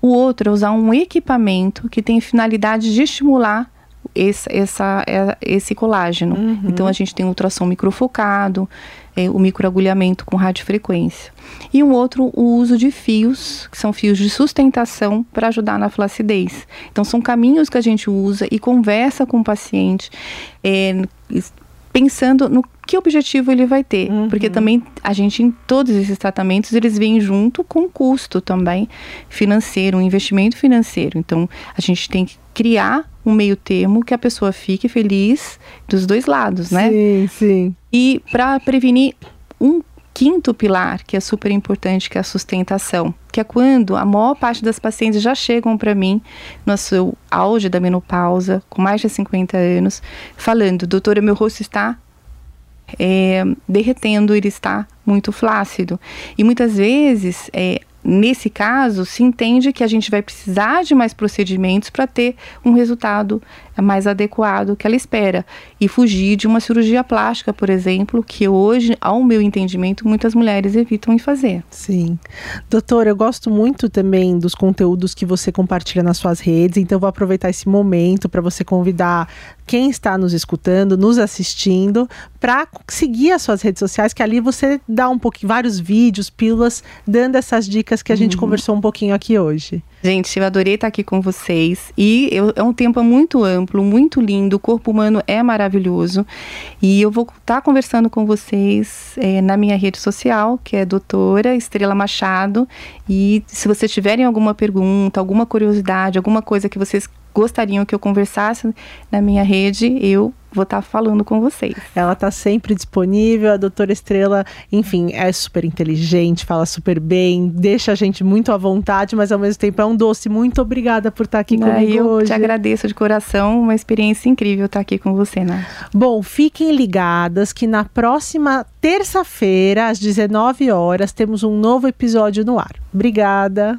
O outro é usar um equipamento que tem finalidade de estimular esse, essa, é, esse colágeno. Uhum. Então a gente tem ultrassom microfocado, é, o microagulhamento com radiofrequência. E um outro, o uso de fios, que são fios de sustentação para ajudar na flacidez. Então são caminhos que a gente usa e conversa com o paciente. É, pensando no que objetivo ele vai ter, uhum. porque também a gente em todos esses tratamentos eles vêm junto com custo também financeiro, um investimento financeiro. Então a gente tem que criar um meio termo que a pessoa fique feliz dos dois lados, né? Sim, sim. E para prevenir um quinto pilar, que é super importante, que é a sustentação, que é quando a maior parte das pacientes já chegam para mim no seu auge da menopausa, com mais de 50 anos, falando: doutora, meu rosto está é, derretendo, ele está muito flácido. E muitas vezes é, nesse caso, se entende que a gente vai precisar de mais procedimentos para ter um resultado mais adequado que ela espera e fugir de uma cirurgia plástica, por exemplo, que hoje, ao meu entendimento, muitas mulheres evitam em fazer. Sim. Doutora, eu gosto muito também dos conteúdos que você compartilha nas suas redes, então vou aproveitar esse momento para você convidar quem está nos escutando, nos assistindo, para seguir as suas redes sociais, que ali você dá um pouquinho, vários vídeos, pílulas, dando essas dicas que a gente uhum. conversou um pouquinho aqui hoje. Gente, eu adorei estar aqui com vocês. E eu, é um tempo muito amplo, muito lindo. O corpo humano é maravilhoso. E eu vou estar conversando com vocês é, na minha rede social, que é doutora Estrela Machado. E se vocês tiverem alguma pergunta, alguma curiosidade, alguma coisa que vocês gostariam que eu conversasse na minha rede, eu vou estar tá falando com vocês. Ela está sempre disponível, a doutora Estrela, enfim, é super inteligente, fala super bem, deixa a gente muito à vontade, mas ao mesmo tempo é um doce. Muito obrigada por estar tá aqui comigo eu hoje. Eu te agradeço de coração, uma experiência incrível estar tá aqui com você, né? Bom, fiquem ligadas que na próxima terça-feira, às 19 horas, temos um novo episódio no ar. Obrigada.